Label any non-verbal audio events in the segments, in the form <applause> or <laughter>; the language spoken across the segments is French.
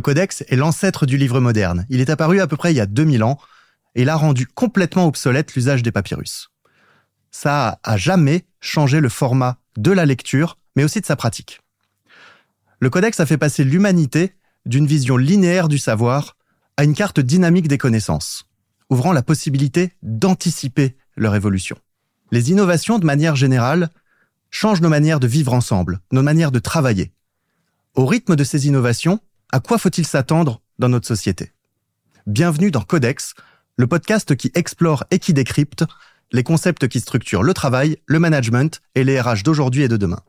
Le codex est l'ancêtre du livre moderne. Il est apparu à peu près il y a 2000 ans et il a rendu complètement obsolète l'usage des papyrus. Ça a jamais changé le format de la lecture, mais aussi de sa pratique. Le codex a fait passer l'humanité d'une vision linéaire du savoir à une carte dynamique des connaissances, ouvrant la possibilité d'anticiper leur évolution. Les innovations, de manière générale, changent nos manières de vivre ensemble, nos manières de travailler. Au rythme de ces innovations, à quoi faut-il s'attendre dans notre société? Bienvenue dans Codex, le podcast qui explore et qui décrypte les concepts qui structurent le travail, le management et les RH d'aujourd'hui et de demain.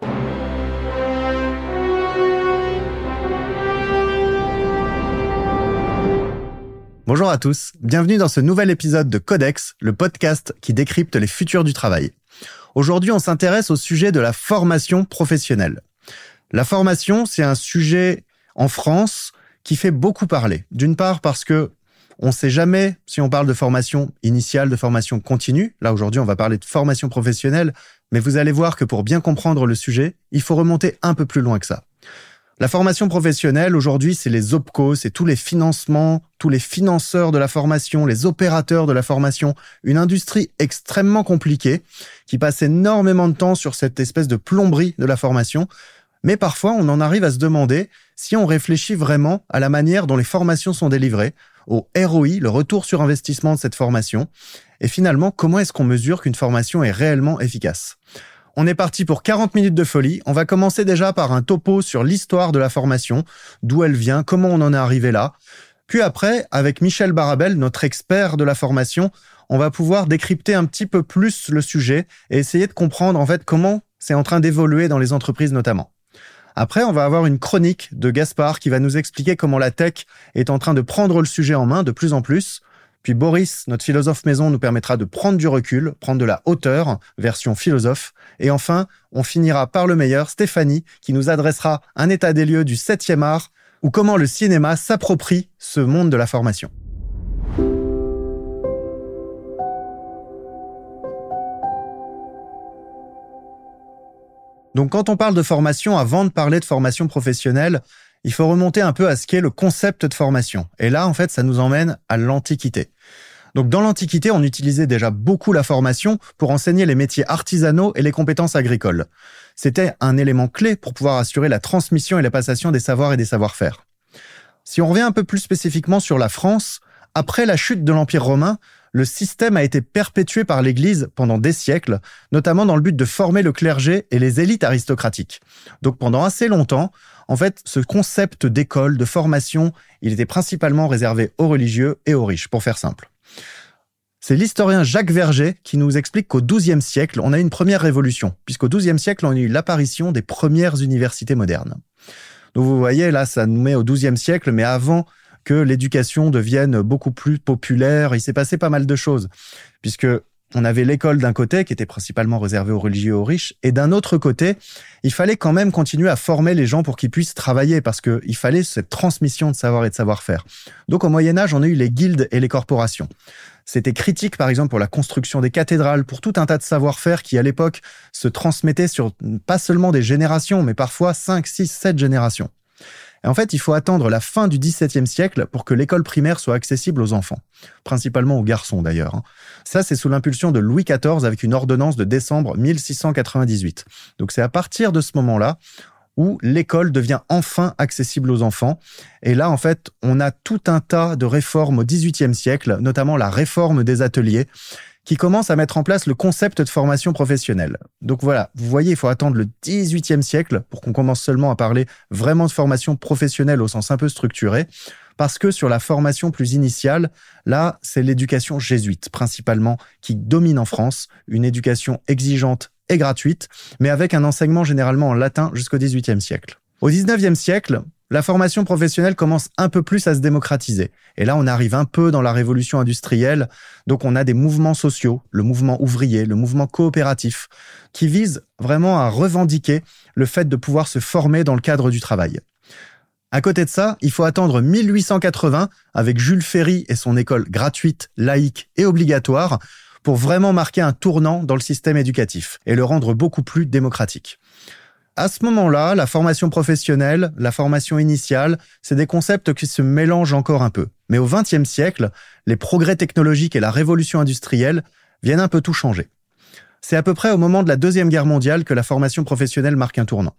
Bonjour à tous, bienvenue dans ce nouvel épisode de Codex, le podcast qui décrypte les futurs du travail. Aujourd'hui, on s'intéresse au sujet de la formation professionnelle. La formation, c'est un sujet en France qui fait beaucoup parler. D'une part parce que on ne sait jamais si on parle de formation initiale, de formation continue. Là, aujourd'hui, on va parler de formation professionnelle, mais vous allez voir que pour bien comprendre le sujet, il faut remonter un peu plus loin que ça. La formation professionnelle, aujourd'hui, c'est les OPCO, c'est tous les financements, tous les financeurs de la formation, les opérateurs de la formation, une industrie extrêmement compliquée qui passe énormément de temps sur cette espèce de plomberie de la formation mais parfois, on en arrive à se demander si on réfléchit vraiment à la manière dont les formations sont délivrées, au ROI, le retour sur investissement de cette formation, et finalement, comment est-ce qu'on mesure qu'une formation est réellement efficace? On est parti pour 40 minutes de folie. On va commencer déjà par un topo sur l'histoire de la formation, d'où elle vient, comment on en est arrivé là. Puis après, avec Michel Barabel, notre expert de la formation, on va pouvoir décrypter un petit peu plus le sujet et essayer de comprendre en fait comment c'est en train d'évoluer dans les entreprises notamment. Après, on va avoir une chronique de Gaspard qui va nous expliquer comment la tech est en train de prendre le sujet en main de plus en plus. Puis Boris, notre philosophe maison, nous permettra de prendre du recul, prendre de la hauteur, version philosophe. Et enfin, on finira par le meilleur, Stéphanie, qui nous adressera un état des lieux du 7e art ou comment le cinéma s'approprie ce monde de la formation. Donc quand on parle de formation, avant de parler de formation professionnelle, il faut remonter un peu à ce qu'est le concept de formation. Et là, en fait, ça nous emmène à l'Antiquité. Donc dans l'Antiquité, on utilisait déjà beaucoup la formation pour enseigner les métiers artisanaux et les compétences agricoles. C'était un élément clé pour pouvoir assurer la transmission et la passation des savoirs et des savoir-faire. Si on revient un peu plus spécifiquement sur la France, après la chute de l'Empire romain, le système a été perpétué par l'Église pendant des siècles, notamment dans le but de former le clergé et les élites aristocratiques. Donc pendant assez longtemps, en fait, ce concept d'école, de formation, il était principalement réservé aux religieux et aux riches, pour faire simple. C'est l'historien Jacques Verger qui nous explique qu'au XIIe siècle, on a eu une première révolution, puisqu'au XIIe siècle, on a eu l'apparition des premières universités modernes. Donc vous voyez, là, ça nous met au XIIe siècle, mais avant que l'éducation devienne beaucoup plus populaire. Il s'est passé pas mal de choses, puisque on avait l'école d'un côté qui était principalement réservée aux religieux et aux riches, et d'un autre côté, il fallait quand même continuer à former les gens pour qu'ils puissent travailler, parce qu'il fallait cette transmission de savoir et de savoir-faire. Donc au Moyen Âge, on a eu les guildes et les corporations. C'était critique, par exemple, pour la construction des cathédrales, pour tout un tas de savoir-faire qui, à l'époque, se transmettait sur pas seulement des générations, mais parfois 5, 6, 7 générations. Et en fait, il faut attendre la fin du XVIIe siècle pour que l'école primaire soit accessible aux enfants, principalement aux garçons d'ailleurs. Hein. Ça, c'est sous l'impulsion de Louis XIV avec une ordonnance de décembre 1698. Donc c'est à partir de ce moment-là où l'école devient enfin accessible aux enfants. Et là, en fait, on a tout un tas de réformes au XVIIIe siècle, notamment la réforme des ateliers, qui commence à mettre en place le concept de formation professionnelle. Donc voilà, vous voyez, il faut attendre le 18e siècle pour qu'on commence seulement à parler vraiment de formation professionnelle au sens un peu structuré, parce que sur la formation plus initiale, là, c'est l'éducation jésuite principalement qui domine en France, une éducation exigeante et gratuite, mais avec un enseignement généralement en latin jusqu'au 18e siècle. Au 19e siècle, la formation professionnelle commence un peu plus à se démocratiser. Et là, on arrive un peu dans la révolution industrielle. Donc, on a des mouvements sociaux, le mouvement ouvrier, le mouvement coopératif, qui visent vraiment à revendiquer le fait de pouvoir se former dans le cadre du travail. À côté de ça, il faut attendre 1880 avec Jules Ferry et son école gratuite, laïque et obligatoire pour vraiment marquer un tournant dans le système éducatif et le rendre beaucoup plus démocratique. À ce moment-là, la formation professionnelle, la formation initiale, c'est des concepts qui se mélangent encore un peu. Mais au XXe siècle, les progrès technologiques et la révolution industrielle viennent un peu tout changer. C'est à peu près au moment de la Deuxième Guerre mondiale que la formation professionnelle marque un tournant.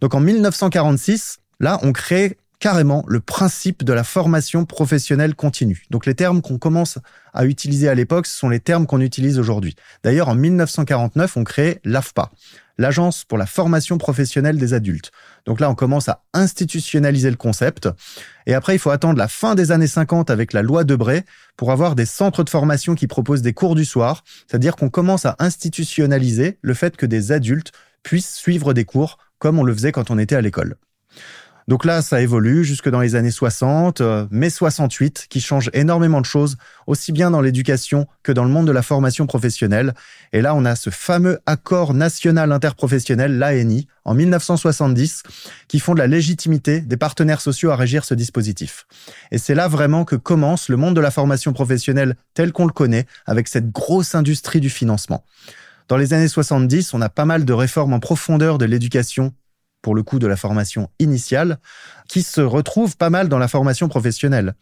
Donc en 1946, là, on crée carrément le principe de la formation professionnelle continue. Donc les termes qu'on commence à utiliser à l'époque, ce sont les termes qu'on utilise aujourd'hui. D'ailleurs, en 1949, on crée l'AFPA, l'Agence pour la formation professionnelle des adultes. Donc là, on commence à institutionnaliser le concept. Et après, il faut attendre la fin des années 50 avec la loi Debray pour avoir des centres de formation qui proposent des cours du soir. C'est-à-dire qu'on commence à institutionnaliser le fait que des adultes puissent suivre des cours comme on le faisait quand on était à l'école. Donc là, ça évolue jusque dans les années 60, euh, mai 68, qui change énormément de choses, aussi bien dans l'éducation que dans le monde de la formation professionnelle. Et là, on a ce fameux accord national interprofessionnel, l'ANI, en 1970, qui fonde la légitimité des partenaires sociaux à régir ce dispositif. Et c'est là vraiment que commence le monde de la formation professionnelle tel qu'on le connaît, avec cette grosse industrie du financement. Dans les années 70, on a pas mal de réformes en profondeur de l'éducation pour le coup de la formation initiale, qui se retrouve pas mal dans la formation professionnelle.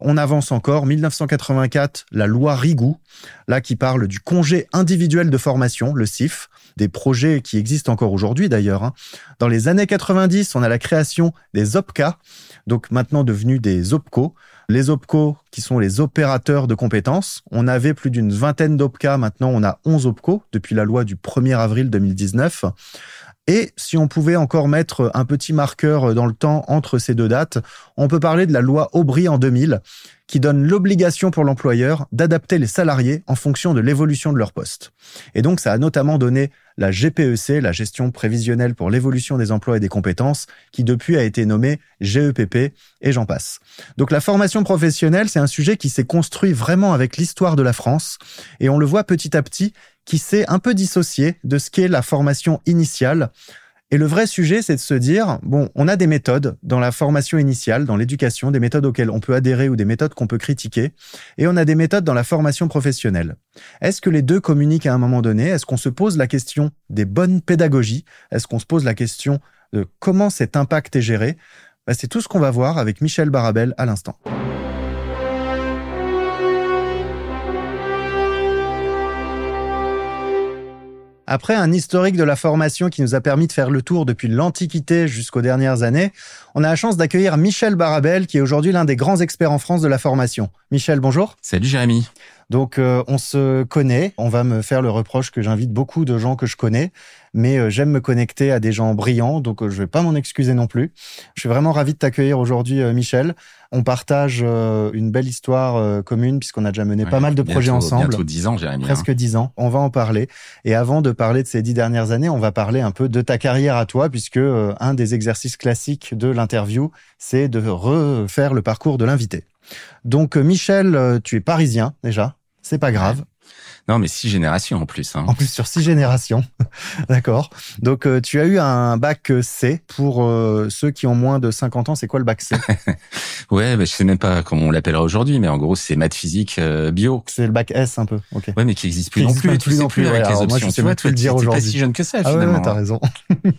On avance encore, 1984, la loi Rigou, là qui parle du congé individuel de formation, le CIF, des projets qui existent encore aujourd'hui d'ailleurs. Hein. Dans les années 90, on a la création des OPCA, donc maintenant devenus des OPCO. Les OPCO, qui sont les opérateurs de compétences, on avait plus d'une vingtaine d'OPCA, maintenant on a 11 OPCO depuis la loi du 1er avril 2019. Et si on pouvait encore mettre un petit marqueur dans le temps entre ces deux dates, on peut parler de la loi Aubry en 2000, qui donne l'obligation pour l'employeur d'adapter les salariés en fonction de l'évolution de leur poste. Et donc, ça a notamment donné la GPEC, la gestion prévisionnelle pour l'évolution des emplois et des compétences, qui depuis a été nommée GEPP, et j'en passe. Donc la formation professionnelle, c'est un sujet qui s'est construit vraiment avec l'histoire de la France, et on le voit petit à petit, qui s'est un peu dissocié de ce qu'est la formation initiale. Et le vrai sujet, c'est de se dire, bon, on a des méthodes dans la formation initiale, dans l'éducation, des méthodes auxquelles on peut adhérer ou des méthodes qu'on peut critiquer, et on a des méthodes dans la formation professionnelle. Est-ce que les deux communiquent à un moment donné? Est-ce qu'on se pose la question des bonnes pédagogies? Est-ce qu'on se pose la question de comment cet impact est géré? Bah, C'est tout ce qu'on va voir avec Michel Barabel à l'instant. Après un historique de la formation qui nous a permis de faire le tour depuis l'Antiquité jusqu'aux dernières années, on a la chance d'accueillir Michel Barabel, qui est aujourd'hui l'un des grands experts en France de la formation. Michel, bonjour. Salut Jérémy. Donc euh, on se connaît, on va me faire le reproche que j'invite beaucoup de gens que je connais, mais euh, j'aime me connecter à des gens brillants, donc euh, je vais pas m'en excuser non plus. Je suis vraiment ravi de t'accueillir aujourd'hui Michel. On partage une belle histoire commune puisqu'on a déjà mené pas mal de projets ensemble. Bientôt dix ans, Jérémy. Presque hein. dix ans. On va en parler. Et avant de parler de ces dix dernières années, on va parler un peu de ta carrière à toi, puisque un des exercices classiques de l'interview, c'est de refaire le parcours de l'invité. Donc Michel, tu es parisien déjà, c'est pas grave. Non, mais six générations en plus. Hein. En plus sur six générations, <laughs> d'accord. Donc euh, tu as eu un bac C pour euh, ceux qui ont moins de 50 ans. C'est quoi le bac C <laughs> Ouais, bah, je sais même pas comment on l'appellera aujourd'hui, mais en gros c'est maths, physique, euh, bio. C'est le bac S un peu. Ok. Ouais, mais qui existe plus non plus. Plus non plus. Avec les options. Moi, je sais pas te le dire aujourd'hui. Pas si jeune que ça ah finalement. Ouais, t'as raison.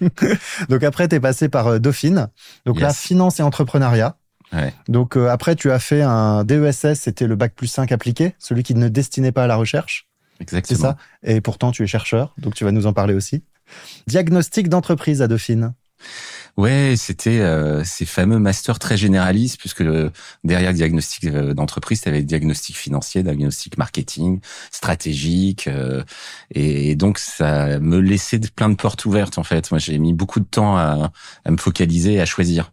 <laughs> Donc après t'es passé par Dauphine. Donc là finance et entrepreneuriat. Donc euh, après, tu as fait un DESS, c'était le bac plus 5 appliqué, celui qui ne destinait pas à la recherche. Exactement. C'est ça. Et pourtant, tu es chercheur, donc tu vas nous en parler aussi. Diagnostic d'entreprise à Dauphine. Ouais, c'était euh, ces fameux masters très généralistes, puisque derrière diagnostic euh, d'entreprise, tu avais diagnostic financier, diagnostic marketing, stratégique, et, donc ça me laissait plein de portes ouvertes en fait. Moi, j'ai mis beaucoup de temps à, à me focaliser et à choisir.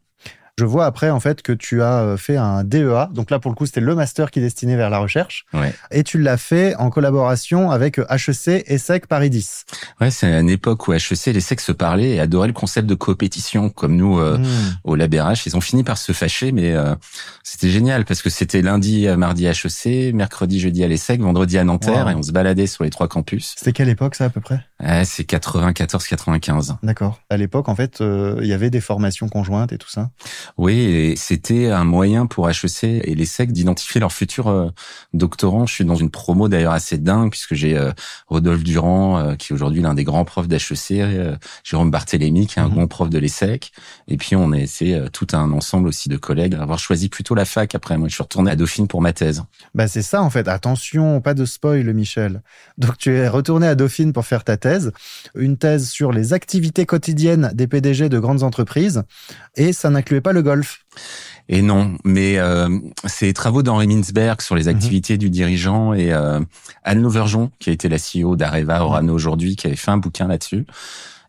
Je vois après en fait que tu as euh, fait un DEA. Donc là pour le coup c'était le master qui est destiné vers la recherche. Ouais. Et tu l'as fait en collaboration avec HEC et SEC Paris 10. Ouais, c'est une époque où HEC et les SEC se parlaient et adoraient le concept de coopétition comme nous euh, mmh. au LabRH. Ils ont fini par se fâcher mais euh, c'était génial parce que c'était lundi, mardi HEC, mercredi, jeudi à l'ESSEC, vendredi à Nanterre et on se baladait sur les trois campus. C'était quelle époque ça à peu près? C'est 94-95. D'accord. À l'époque, en fait, euh, il y avait des formations conjointes et tout ça? Oui, et c'était un moyen pour HEC et les SEC d'identifier leurs futurs euh, doctorants. Je suis dans une promo d'ailleurs assez dingue puisque j'ai euh, Rodolphe Durand, qui est aujourd'hui l'un des grands profs d'HEC, Jérôme Barthélémy, qui est un mhm. grand prof de l'ESSEC. Et puis on a essayé tout un ensemble aussi de collègues à avoir choisi plutôt la fac. Après, moi, je suis retourné à Dauphine pour ma thèse. Bah c'est ça en fait. Attention, pas de spoil, Michel. Donc tu es retourné à Dauphine pour faire ta thèse, une thèse sur les activités quotidiennes des PDG de grandes entreprises, et ça n'incluait pas le golf. Et non, mais euh, c'est travaux d'Henri Mintzberg sur les mhm. activités du dirigeant et euh, Anne Lauvergeon, qui a été la CEO d'Areva Orano aujourd'hui, qui avait fait un bouquin là-dessus.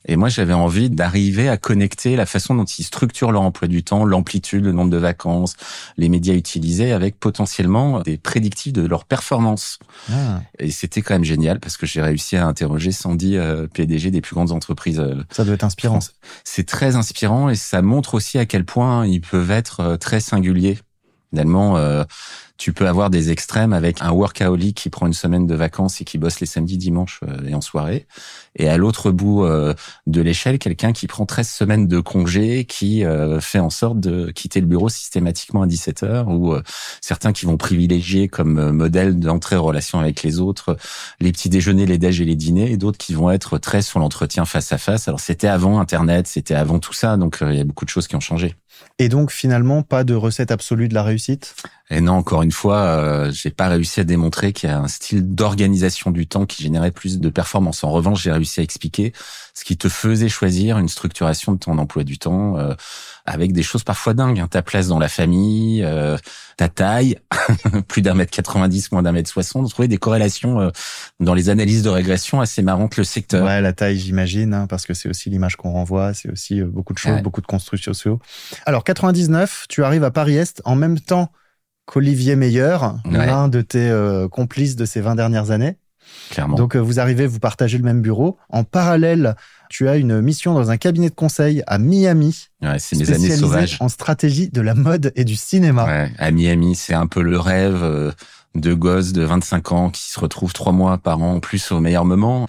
Et moi, j'avais envie d'arriver à connecter la façon dont ils structurent leur emploi du temps, l'amplitude, le nombre de vacances, les médias utilisés, avec potentiellement des prédictifs de leur performance. Ah. Et c'était quand même génial parce que j'ai réussi à interroger 110 euh, PDG des plus grandes entreprises. Euh, ça doit être inspirant. C'est très inspirant et ça montre aussi à quel point ils peuvent être euh, très singuliers. Finalement, tu peux avoir des extrêmes avec un workaholic qui prend une semaine de vacances et qui bosse les samedis, dimanches euh, et en soirée. Et à l'autre bout euh, de l'échelle, quelqu'un qui prend 13 semaines de congé, qui euh, fait en sorte de quitter le bureau systématiquement à 17 heures, ou certains qui vont privilégier comme modèle d'entrée en relation avec les autres les petits déjeuners, les déj et les dîners, et d'autres qui vont être très sur l'entretien face à face. Alors c'était avant Internet, c'était avant tout ça, donc il y a beaucoup de choses qui ont changé. Et donc finalement, pas de recette absolue de la réussite? Et non, encore une fois, euh, j'ai pas réussi à démontrer qu'il y a un style d'organisation du temps qui générait plus de performance. En revanche, j'ai réussi à expliquer ce qui te faisait choisir une structuration de ton emploi du temps euh, avec des choses parfois dingues. Hein. Ta place dans la famille, euh, ta taille, <laughs> plus d'un mètre 90, moins d'un mètre 60. On trouvait des corrélations euh, dans les analyses de régression assez marrantes le secteur. Ouais, la taille, j'imagine, hein, parce que c'est aussi l'image qu'on renvoie, c'est aussi euh, beaucoup de choses, beaucoup de construits sociaux. Alors, 99, tu arrives à Paris-Est en même temps qu'Olivier Meyer, l'un de tes euh, complices de ces 20 dernières années. Clairement. Donc, vous arrivez, vous partagez le même bureau. En parallèle, tu as une mission dans un cabinet de conseil à Miami. Ouais, c'est mes années sauvages. En stratégie de la mode et du cinéma. Ouais, à Miami, c'est un peu le rêve euh, de gosses de 25 ans qui se retrouvent trois mois par an en plus au meilleur moment.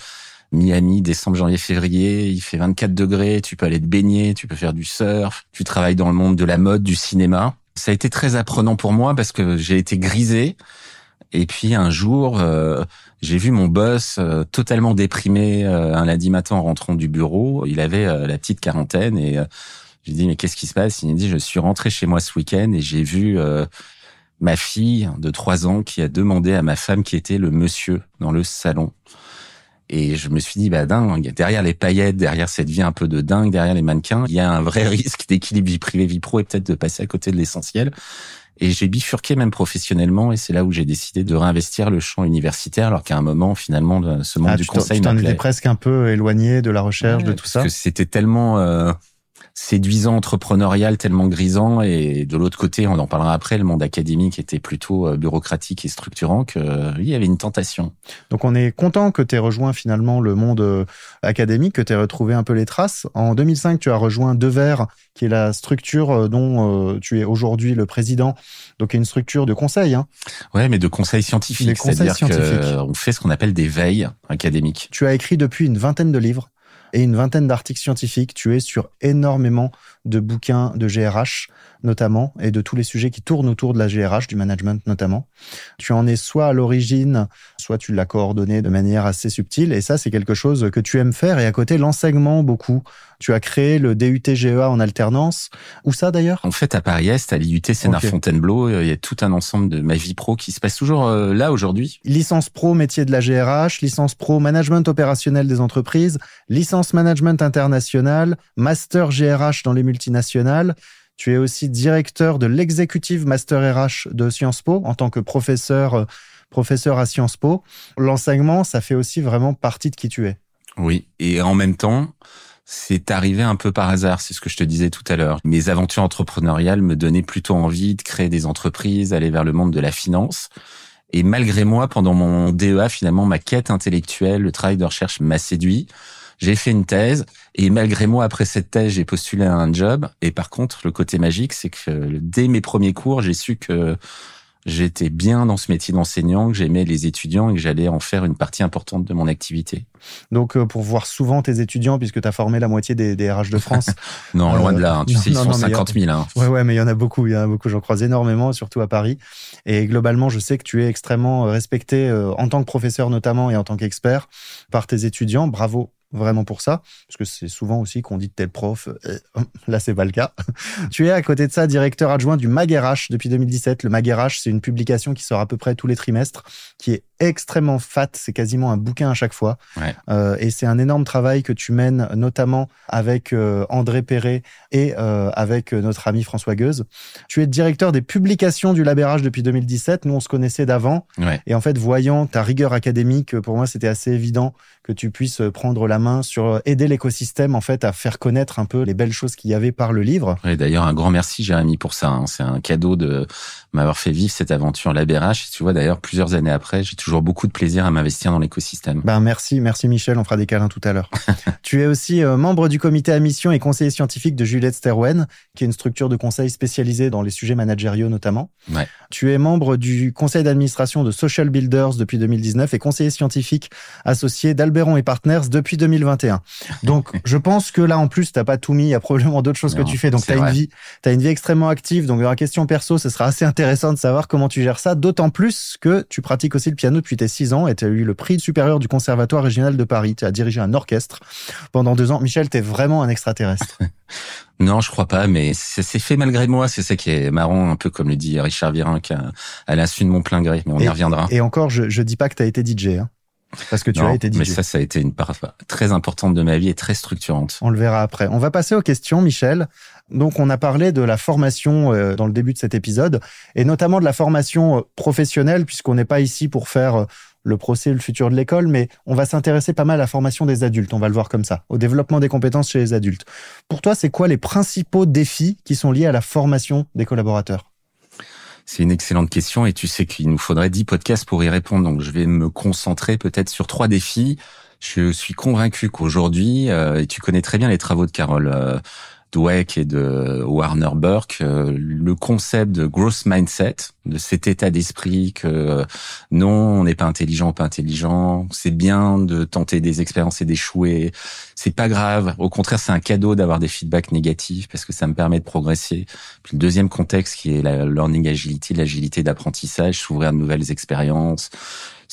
Miami, décembre, janvier, février, il fait 24 degrés, tu peux aller te baigner, tu peux faire du surf, tu travailles dans le monde de la mode, du cinéma. Ça a été très apprenant pour moi parce que j'ai été grisé. Et puis un jour, euh, j'ai vu mon boss euh, totalement déprimé euh, un lundi matin en rentrant du bureau. Il avait euh, la petite quarantaine et j'ai dit mais qu'est-ce qui se passe? Il m'a dit je suis rentré chez moi ce week-end et j'ai vu ma fille de trois ans qui a demandé à ma femme qui était le monsieur dans le salon. Et je me suis dit, bah dingue, derrière les paillettes, derrière cette vie un peu de dingue, derrière les mannequins, il y a un vrai <laughs> risque d'équilibre vie privée, vie pro et peut-être de passer à côté de l'essentiel. Et j'ai bifurqué même professionnellement, et c'est là où j'ai décidé de réinvestir le champ universitaire, alors qu'à un moment, finalement, ce monde ah, du conseil Tu t'en étais presque un peu éloigné de la recherche, de tout ça. Parce que c'était tellement euh, séduisant entrepreneurial tellement grisant et de l'autre côté on en parlera après le monde académique était plutôt euh, bureaucratique et structurant que euh, il y avait une tentation. Donc on est content que tu aies rejoint finalement le monde euh, académique que tu aies retrouvé un peu les traces. En 2005 tu as rejoint Devers qui est la structure dont tu es aujourd'hui le président. Donc, une structure de conseil. Hein. Ouais, mais de conseil scientifique. C'est-à-dire qu'on fait ce qu'on appelle des veilles académiques. Tu as écrit depuis une vingtaine de livres et une vingtaine d'articles scientifiques. Tu es sur énormément de bouquins de GRH notamment et de tous les sujets qui tournent autour de la GRH, du management notamment. Tu en es soit à l'origine, soit tu l'as coordonné de manière assez subtile et ça c'est quelque chose que tu aimes faire et à côté l'enseignement beaucoup. Tu as créé le DUT-GEA en alternance. Où ça d'ailleurs? En fait à Paris-Est, à l'IUT Sénart-Fontainebleau, il y a tout un ensemble de ma vie pro qui se passe toujours euh, là aujourd'hui. Licence pro métier de la GRH, licence pro management opérationnel des entreprises, licence management international, master GRH dans les multinationales. Tu es aussi directeur de l'exécutive Master RH de Sciences Po en tant que professeur, euh, professeur à Sciences Po. L'enseignement, ça fait aussi vraiment partie de qui tu es. Oui, et en même temps, c'est arrivé un peu par hasard, c'est ce que je te disais tout à l'heure. Mes aventures entrepreneuriales me donnaient plutôt envie de créer des entreprises, aller vers le monde de la finance. Et malgré moi, pendant mon DEA, finalement, ma quête intellectuelle, le travail de recherche m'a séduit. J'ai fait une thèse et malgré moi, après cette thèse, j'ai postulé à un job. Et par contre, le côté magique, c'est que dès mes premiers cours, j'ai su que j'étais bien dans ce métier d'enseignant, que j'aimais les étudiants et que j'allais en faire une partie importante de mon activité. Donc, euh, pour voir souvent tes étudiants, puisque tu as formé la moitié des, des RH de France. <laughs> non, loin de là. Hein. Tu sais, ils sont 50 000. Hein. Ouais, ouais, mais il y en a beaucoup. Il y en a beaucoup. J'en croise énormément, surtout à Paris. Et globalement, je sais que tu es extrêmement respecté en tant que professeur notamment et en tant qu'expert par tes étudiants. Bravo vraiment pour ça, parce que c'est souvent aussi qu'on dit tel prof, euh, <laughs> là c'est pas le cas. <laughs> tu es à côté de ça directeur adjoint du MagRH depuis 2017. Le MagRH, c'est une publication qui sort à peu près tous les trimestres, qui est extrêmement fat, c'est quasiment un bouquin à chaque fois. Euh, et c'est un énorme travail que tu mènes notamment avec euh, André Perret et euh, avec notre ami François Gueuse. Tu es directeur des publications du Labérage depuis 2017. Nous, on se connaissait d'avant. Et en fait, voyant ta rigueur académique, pour moi, c'était assez évident que tu puisses prendre la main sur aider l'écosystème en fait à faire connaître un peu les belles choses qu'il y avait par le livre. Et d'ailleurs, un grand merci Jérémy pour ça. Hein. C'est un cadeau de m'avoir fait vivre cette aventure Labérage. Tu vois, d'ailleurs, plusieurs années après, j'ai toujours beaucoup de plaisir à m'investir dans l'écosystème. Ben merci, merci Michel, on fera des câlins tout à l'heure. <laughs> tu es aussi euh, membre du comité à mission et conseiller scientifique de Juliette Sterwen, qui est une structure de conseil spécialisée dans les sujets managériaux notamment. Ouais. Tu es membre du conseil d'administration de Social Builders depuis 2019 et conseiller scientifique associé d'Alberon et Partners depuis 2021. Donc <laughs> je pense que là en plus t'as pas tout mis, il y a probablement d'autres choses que tu fais. Donc tu as une vie, as une vie extrêmement active. Donc dans la question perso, ce sera assez intéressant de savoir comment tu gères ça, d'autant plus que tu pratiques aussi le piano depuis tes 6 ans et tu as eu le prix supérieur du Conservatoire régional de Paris. Tu as dirigé un orchestre pendant deux ans. Michel, tu es vraiment un extraterrestre. <laughs> non, je crois pas, mais c'est fait malgré moi. C'est ça qui est marrant, un peu comme le dit Richard Virin, à l'insu de mon plein gré, mais on y reviendra. Et encore, je, je dis pas que tu as été DJ. Hein. Parce que tu as été DJ. Mais ça, ça a été une part très importante de ma vie et très structurante. On le verra après. On va passer aux questions, Michel. Donc, on a parlé de la formation euh, dans le début de cet épisode, et notamment de la formation euh, professionnelle, puisqu'on n'est pas ici pour faire euh, le procès, le futur de l'école, mais on va s'intéresser pas mal à la formation des adultes, on va le voir comme ça, au développement des compétences chez les adultes. Pour toi, c'est quoi les principaux défis qui sont liés à la formation des collaborateurs? C'est une excellente question et tu sais qu'il nous faudrait dix podcasts pour y répondre. Donc je vais me concentrer peut-être sur trois défis. Je suis convaincu qu'aujourd'hui, et tu connais très bien les travaux de Carole Dweck et de Warner Burke, euh, le concept de growth mindset, de cet état d'esprit que euh, non, on n'est pas intelligent, pas intelligent, c'est bien de tenter des expériences et d'échouer, c'est pas grave. Au contraire, c'est un cadeau d'avoir des feedbacks négatifs parce que ça me permet de progresser. Puis le deuxième contexte qui est la learning agility, l'agilité d'apprentissage, s'ouvrir de nouvelles expériences,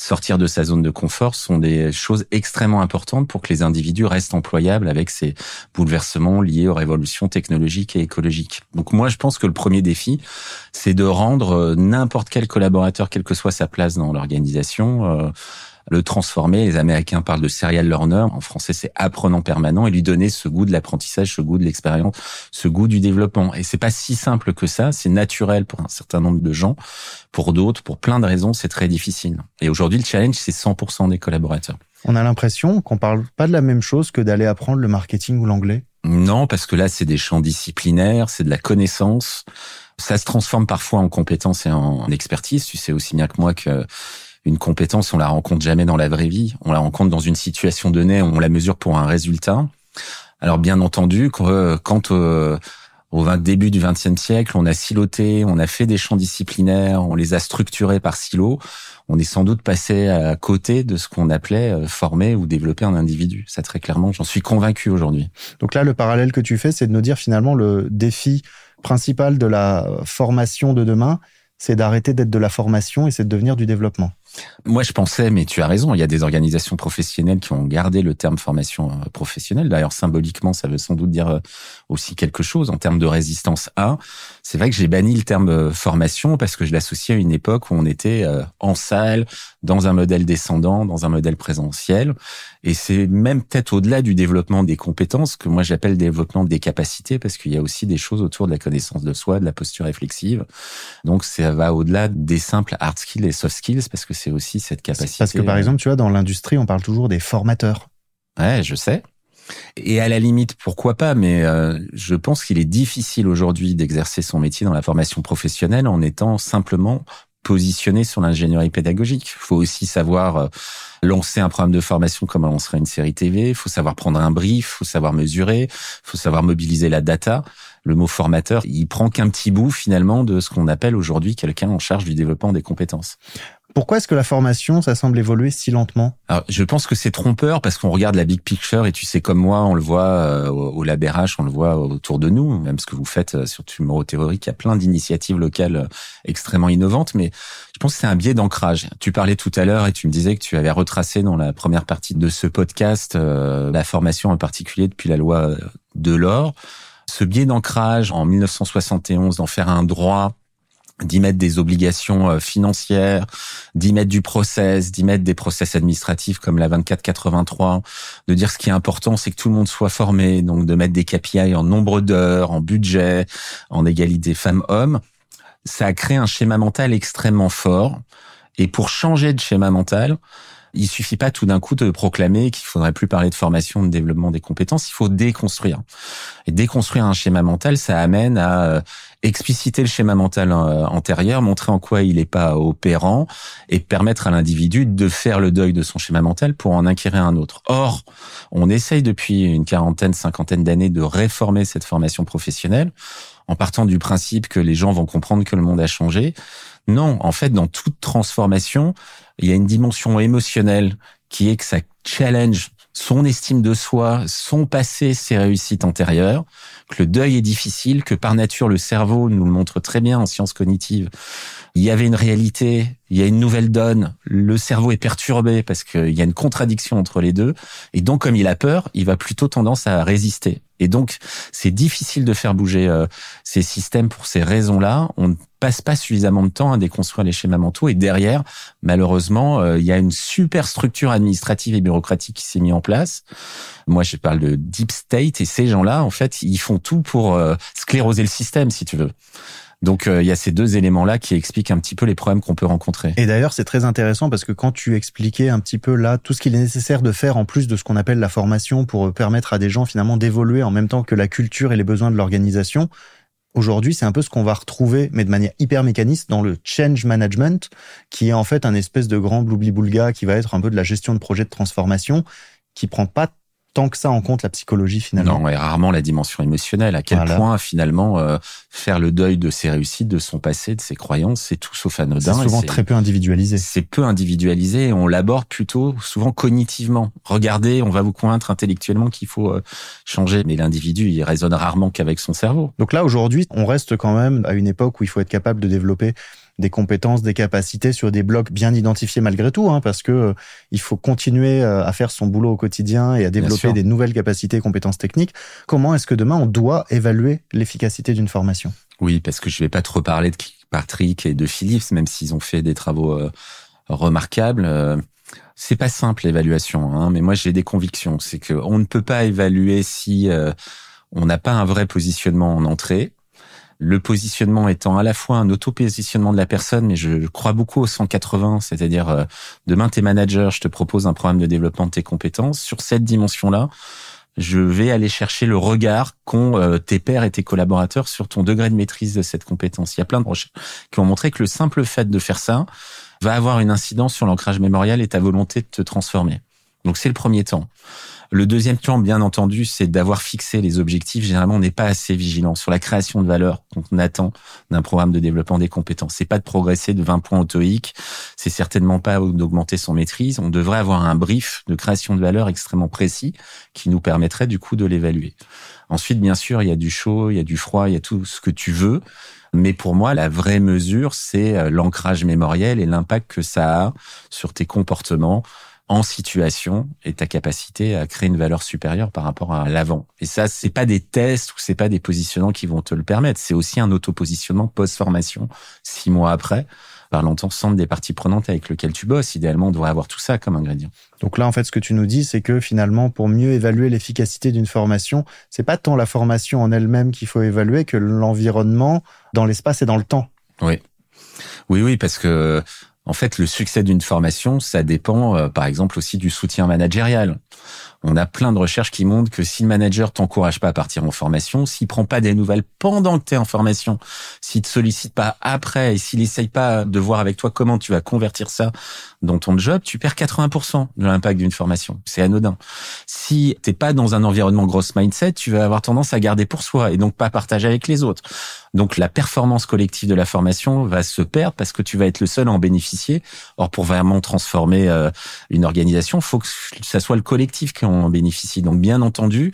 sortir de sa zone de confort sont des choses extrêmement importantes pour que les individus restent employables avec ces bouleversements liés aux révolutions technologiques et écologiques. Donc moi, je pense que le premier défi, c'est de rendre euh, n'importe quel collaborateur, quelle que soit sa place dans l'organisation, euh, le transformer. Les Américains parlent de serial learner. En français, c'est apprenant permanent et lui donner ce goût de l'apprentissage, ce goût de l'expérience, ce goût du développement. Et c'est pas si simple que ça. C'est naturel pour un certain nombre de gens. Pour d'autres, pour plein de raisons, c'est très difficile. Et aujourd'hui, le challenge, c'est 100% des collaborateurs. On a l'impression qu'on parle pas de la même chose que d'aller apprendre le marketing ou l'anglais. Non, parce que là, c'est des champs disciplinaires, c'est de la connaissance. Ça se transforme parfois en compétences et en expertise. Tu sais aussi bien que moi que une compétence, on la rencontre jamais dans la vraie vie. On la rencontre dans une situation donnée, on la mesure pour un résultat. Alors bien entendu, quand euh, au début du XXe siècle, on a siloté, on a fait des champs disciplinaires, on les a structurés par silos, on est sans doute passé à côté de ce qu'on appelait euh, former ou développer un individu. Ça très clairement, j'en suis convaincu aujourd'hui. Donc là, le parallèle que tu fais, c'est de nous dire finalement le défi principal de la formation de demain, c'est d'arrêter d'être de la formation et c'est de devenir du développement. Moi, je pensais, mais tu as raison, il y a des organisations professionnelles qui ont gardé le terme formation euh, professionnelle. D'ailleurs, symboliquement, ça veut sans doute dire euh, aussi quelque chose en termes de résistance à. C'est vrai que j'ai banni le terme euh, formation parce que je l'associe à une époque où on était en salle, dans un modèle descendant, dans un modèle présentiel. Et c'est même peut-être au-delà du développement des compétences que moi j'appelle développement des capacités parce qu'il y a aussi des choses autour de la connaissance de soi, de la posture réflexive. Donc ça va au-delà des simples hard skills et soft skills parce que c'est aussi cette capacité. Parce que par exemple, tu vois, dans l'industrie, on parle toujours des formateurs. Ouais, je sais. Et à la limite, pourquoi pas, mais euh, je pense qu'il est difficile aujourd'hui d'exercer son métier dans la formation professionnelle en étant simplement positionné sur l'ingénierie pédagogique. Il faut aussi savoir euh, lancer un programme de formation comme on lancerait une série TV, il faut savoir prendre un brief, il faut savoir mesurer, il faut savoir mobiliser la data. le mot formateur, il prend qu'un petit bout finalement de ce qu'on appelle aujourd'hui quelqu'un en charge du développement des compétences. Pourquoi est-ce que la formation, ça semble évoluer si lentement? Alors, Je pense que c'est trompeur parce qu'on regarde la big picture et tu sais comme moi, on le voit euh, au LabRH, on le voit autour de nous, même ce que vous faites euh, sur Tumoro Théorique, y a plein d'initiatives locales euh, extrêmement innovantes, mais je pense que c'est un biais d'ancrage. Tu parlais tout à l'heure et tu me disais que tu avais retracé dans la première partie de ce podcast la formation en particulier depuis la loi de l'or. Ce biais d'ancrage en 1971 d'en faire un droit d'y mettre des obligations euh, financières, d'y mettre du process, d'y mettre des process administratifs comme la 2483, de dire ce qui est important, c'est que tout le monde soit formé, donc de mettre des KPI en nombre d'heures, en budget, en égalité femmes-hommes. Ça a créé un schéma mental extrêmement fort. Et pour changer de schéma mental, il suffit pas tout d'un coup de proclamer qu'il faudrait plus parler de formation, de développement des compétences. Il faut déconstruire. Et déconstruire un schéma mental, ça amène à euh, expliciter le schéma mental euh, antérieur, montrer en quoi il n'est pas opérant et permettre à l'individu de faire le deuil de son schéma mental pour en acquérir un autre. Or, on essaye depuis une quarantaine, cinquantaine d'années de réformer cette formation professionnelle en partant du principe que les gens vont comprendre que le monde a changé. Non, en fait, dans toute transformation, il y a une dimension émotionnelle qui est que ça challenge son estime de soi, son passé, ses réussites antérieures, que le deuil est difficile, que par nature le cerveau nous le montre très bien en sciences cognitives. Il y avait une réalité, il y a une nouvelle donne, le cerveau est perturbé parce qu'il y a une contradiction entre les deux, et donc comme il a peur, il va plutôt tendance à résister. Et donc, c'est difficile de faire bouger euh, ces systèmes pour ces raisons-là. On ne passe pas suffisamment de temps à déconstruire les schémas mentaux. Et derrière, malheureusement, euh, il y a une super structure administrative et bureaucratique qui s'est mise en place. Moi, je parle de deep state. Et ces gens-là, en fait, ils font tout pour euh, scléroser le système, si tu veux. Donc il y a ces deux éléments-là qui expliquent un petit peu les problèmes qu'on peut rencontrer. Et d'ailleurs, c'est très intéressant parce que quand tu expliquais un petit peu là tout ce qu'il est nécessaire de faire en plus de ce qu'on appelle la formation pour permettre à des gens finalement d'évoluer en même temps que la culture et les besoins de l'organisation, aujourd'hui, c'est un peu ce qu'on va retrouver, mais de manière hyper mécaniste, dans le change management, qui est en fait un espèce de grand bloubli-boulga qui va être un peu de la gestion de projet de transformation, qui prend pas tant que ça en compte la psychologie finalement. Non, et rarement la dimension émotionnelle. À quel point finalement euh, faire le deuil de ses réussites, de son passé, de ses croyances, c'est tout sauf anodin. C'est souvent très peu individualisé. C'est peu individualisé et on l'aborde plutôt souvent cognitivement. Regardez, on va vous convaincre intellectuellement qu'il faut euh, changer, mais l'individu il raisonne rarement qu'avec son cerveau. Donc là aujourd'hui, on reste quand même à une époque où il faut être capable de développer des compétences, des capacités sur des blocs bien identifiés malgré tout, hein, parce que euh, il faut continuer euh, à faire son boulot au quotidien et à développer des nouvelles capacités et compétences techniques. Comment est-ce que demain on doit évaluer l'efficacité d'une formation? Oui, parce que je vais pas te reparler de Patrick et de Philips, même s'ils ont fait des travaux euh, remarquables. c'est pas simple l'évaluation, hein, mais moi j'ai des convictions. C'est que on ne peut pas évaluer si on n'a pas un vrai positionnement en entrée le positionnement étant à la fois un auto-positionnement de la personne, mais je crois beaucoup au 180, c'est-à-dire euh, demain t'es manager, je te propose un programme de développement de tes compétences. Sur cette dimension-là, je vais aller chercher le regard qu'ont euh, tes pairs et tes collaborateurs sur ton degré de maîtrise de cette compétence. Il y a plein de recherches qui ont montré que le simple fait de faire ça va avoir une incidence sur l'ancrage mémorial et ta volonté de te transformer. Donc c'est le premier temps. Le deuxième temps, bien entendu, c'est d'avoir fixé les objectifs. Généralement, on n'est pas assez vigilant sur la création de valeur qu'on attend d'un programme de développement des compétences. C'est pas de progresser de 20 points au TOEIC. C'est certainement pas d'augmenter son maîtrise. On devrait avoir un brief de création de valeur extrêmement précis qui nous permettrait du coup de l'évaluer. Ensuite, bien sûr, il y a du chaud, il y a du froid, il y a tout ce que tu veux. Mais pour moi, la vraie mesure, c'est euh, l'ancrage mémoriel et l'impact que ça a sur tes comportements, en situation et ta capacité à créer une valeur supérieure par rapport à l'avant. Et ça, c'est pas des tests ou c'est pas des positionnements qui vont te le permettre. C'est aussi un auto-positionnement post-formation, six mois après, par l'ensemble des parties prenantes avec lesquelles tu bosses. Idéalement, on devrait avoir tout ça comme ingrédient. Donc là, en fait, ce que tu nous dis, c'est que finalement, pour mieux évaluer l'efficacité d'une formation, c'est pas tant la formation en elle-même qu'il faut évaluer que l'environnement dans l'espace et dans le temps. Oui. Oui, oui, parce que En fait, le succès d'une formation, ça dépend, euh, par exemple, aussi du soutien managérial. On a plein de recherches qui montrent que si le manager t'encourage pas à partir en formation, s'il prend pas des nouvelles pendant que tu es en formation, s'il te sollicite pas après et s'il essaye pas de voir avec toi comment tu vas convertir ça dans ton job, tu perds 80% de l'impact d'une formation. C'est anodin. Si t'es pas dans un environnement grosse mindset, tu vas avoir tendance à garder pour soi et donc pas partager avec les autres. Donc la performance collective de la formation va se perdre parce que tu vas être le seul à en bénéficier. Or pour vraiment transformer euh, une organisation, faut que ça soit le collectif qui en bénéficie. Donc bien entendu,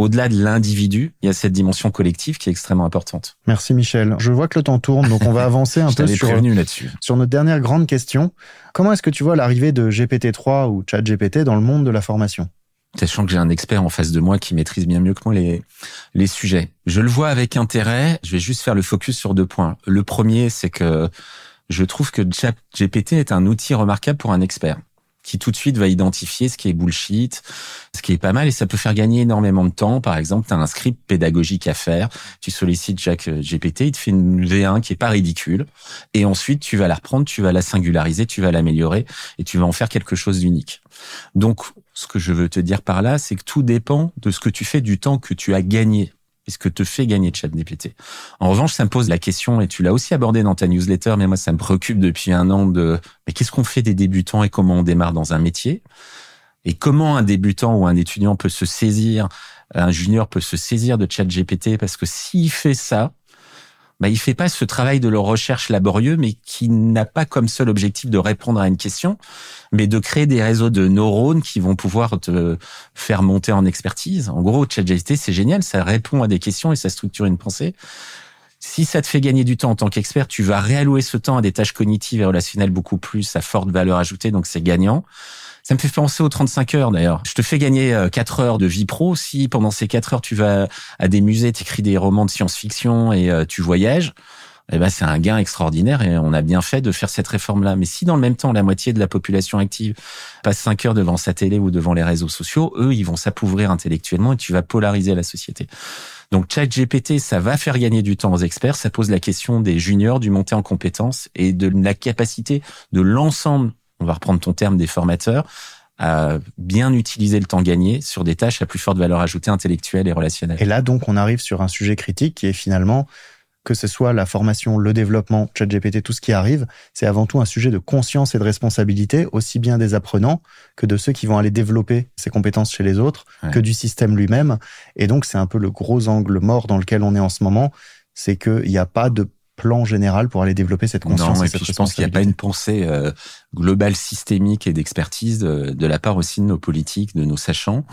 au-delà de l'individu, il y a cette dimension collective qui est extrêmement importante. Merci Michel. Je vois que le temps tourne, donc on va <laughs> avancer un peu sur, sur notre dernière grande question. Comment est-ce que tu vois l'arrivée de GPT-3 ou ChatGPT dans le monde de la formation? Sachant que j'ai un expert en face de moi qui maîtrise bien mieux que moi les, les sujets. Je le vois avec intérêt. Je vais juste faire le focus sur deux points. Le premier, c'est que je trouve que ChatGPT est un outil remarquable pour un expert qui tout de suite va identifier ce qui est bullshit, ce qui est pas mal et ça peut faire gagner énormément de temps. Par exemple, tu as un script pédagogique à faire, tu sollicites Jack GPT, il te fait une V1 qui est pas ridicule et ensuite tu vas la reprendre, tu vas la singulariser, tu vas l'améliorer et tu vas en faire quelque chose d'unique. Donc, ce que je veux te dire par là, c'est que tout dépend de ce que tu fais du temps que tu as gagné ce que te fait gagner ChatGPT. En revanche, ça me pose la question, et tu l'as aussi abordé dans ta newsletter, mais moi, ça me préoccupe depuis un an de, mais qu'est-ce qu'on fait des débutants et comment on démarre dans un métier? Et comment un débutant ou un étudiant peut se saisir, un junior peut se saisir de ChatGPT? Parce que s'il fait ça, bah, il fait pas ce travail de leur recherche laborieux, mais qui n'a pas comme seul objectif de répondre à une question, mais de créer des réseaux de neurones qui vont pouvoir te faire monter en expertise. En gros, ChatGPT, c'est génial, ça répond à des questions et ça structure une pensée. Si ça te fait gagner du temps en tant qu'expert, tu vas réallouer ce temps à des tâches cognitives et relationnelles beaucoup plus à forte valeur ajoutée, donc c'est gagnant. Ça me fait penser aux 35 heures d'ailleurs. Je te fais gagner 4 euh, heures de vie pro si pendant ces 4 heures tu vas à des musées, t'écris des romans de science-fiction et euh, tu voyages. Eh ben c'est un gain extraordinaire et on a bien fait de faire cette réforme-là. Mais si dans le même temps la moitié de la population active passe 5 heures devant sa télé ou devant les réseaux sociaux, eux ils vont s'appauvrir intellectuellement et tu vas polariser la société. Donc ChatGPT, ça va faire gagner du temps aux experts. Ça pose la question des juniors, du monté en compétences et de la capacité de l'ensemble on va reprendre ton terme des formateurs, à bien utiliser le temps gagné sur des tâches à plus forte valeur ajoutée intellectuelle et relationnelle. Et là, donc, on arrive sur un sujet critique qui est finalement que ce soit la formation, le développement, ChatGPT, tout ce qui arrive, c'est avant tout un sujet de conscience et de responsabilité, aussi bien des apprenants que de ceux qui vont aller développer ces compétences chez les autres, que du système lui-même. Et donc, c'est un peu le gros angle mort dans lequel on est en ce moment, c'est qu'il n'y a pas de plan général pour aller développer cette conscience non, et, Je pense qu'il n'y a pas une pensée euh, globale, systémique et d'expertise de, de, la part aussi de nos politiques, de nos sachants.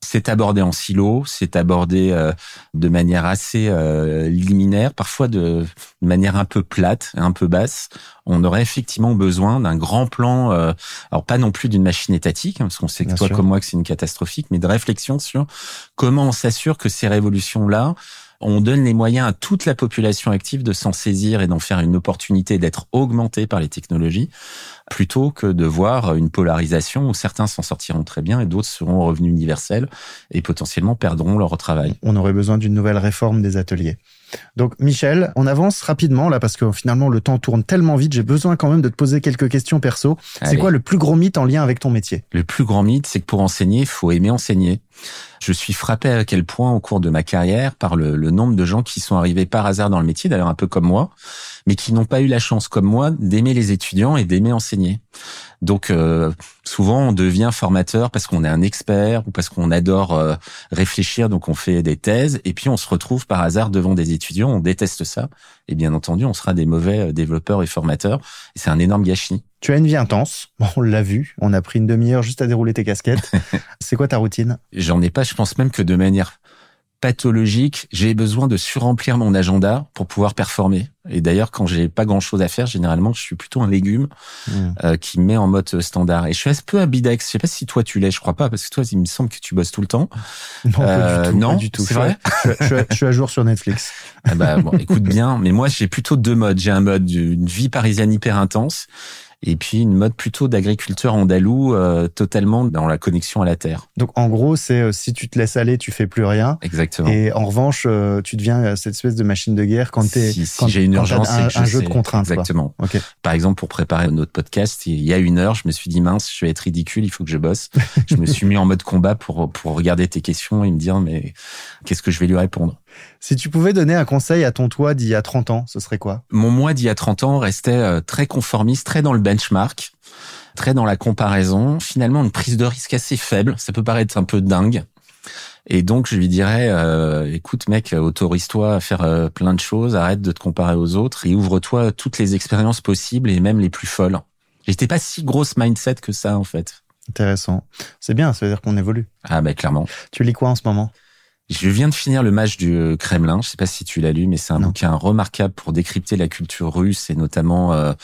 C'est abordé en silo, c'est abordé euh, de manière assez euh, liminaire, parfois de, de, manière un peu plate, un peu basse. On aurait effectivement besoin d'un grand plan, euh, alors pas non plus d'une machine étatique, hein, parce qu'on sait que toi comme moi que c'est une catastrophique, mais de réflexion sur comment on s'assure que ces révolutions-là on donne les moyens à toute la population active de s'en saisir et d'en faire une opportunité d'être augmentée par les technologies, plutôt que de voir une polarisation où certains s'en sortiront très bien et d'autres seront revenus universels et potentiellement perdront leur travail. On aurait besoin d'une nouvelle réforme des ateliers. Donc Michel, on avance rapidement là parce que finalement le temps tourne tellement vite, j'ai besoin quand même de te poser quelques questions perso. C'est quoi le plus gros mythe en lien avec ton métier? Le plus grand mythe, c'est que pour enseigner, il faut aimer enseigner. Je suis frappé à quel point au cours de ma carrière par le, le nombre de gens qui sont arrivés par hasard dans le métier, d'ailleurs un peu comme moi, mais qui n'ont pas eu la chance comme moi d'aimer les étudiants et d'aimer enseigner. Donc euh, souvent on devient formateur parce qu'on est un expert ou parce qu'on adore euh, réfléchir, donc on fait des thèses et puis on se retrouve par hasard devant des étudiants, on déteste ça. Et bien entendu on sera des mauvais euh, développeurs et formateurs. Et c'est un énorme gâchis. Tu as une vie intense, <laughs> on l'a vu, on a pris une demi-heure juste à dérouler tes casquettes. <laughs> c'est quoi ta routine? J'en ai pas, je pense même que de manière pathologique, j'ai besoin de surremplir mon agenda pour pouvoir performer. Et d'ailleurs, quand j'ai pas grand chose à faire, généralement, je suis plutôt un légume mmh. euh, qui met en mode standard. Et je suis un peu bidex. Je sais pas si toi tu l'es, je crois pas, parce que toi, il me semble que tu bosses tout le temps. Non, pas du tout. Euh, non, du tout. C'est vrai. Je, suis à jour sur Netflix. Ah bah bon, écoute bien. Mais moi, j'ai plutôt deux modes. J'ai un mode d'une vie parisienne hyper intense et puis une mode plutôt d'agriculteur andalou, euh, totalement dans la connexion à la terre. Donc en gros, c'est euh, si tu te laisses aller, tu fais plus rien. Exactement. Et en revanche, euh, tu deviens cette espèce de machine de guerre quand t'es si, si j'ai une urgence, un, un je jeu de contraintes. Exactement. Par exemple, pour préparer notre podcast, il y a une heure, je me suis dit mince, je vais être ridicule, il faut que je bosse. <laughs> je me suis mis en mode combat pour pour regarder tes questions et me dire mais qu'est-ce que je vais lui répondre? Si tu pouvais donner un conseil à ton toi d'il y a 30 ans, ce serait quoi? Mon moi d'il y a 30 ans restait euh, très conformiste, très dans le benchmark, très dans la comparaison. Finalement, une prise de risque assez faible. Ça peut paraître un peu dingue. Et donc, je lui dirais, euh, écoute, mec, autorise-toi à faire euh, plein de choses, arrête de te comparer aux autres et ouvre-toi toutes les expériences possibles et même les plus folles. J'étais pas si grosse mindset que ça, en fait. Intéressant. C'est bien, ça veut dire qu'on évolue. Ah, bah, clairement. Tu lis quoi en ce moment? Je viens de finir le match du euh, Kremlin. Je sais pas si tu l'as lu, mais c'est un Non. bouquin remarquable pour décrypter la culture russe et notamment euh,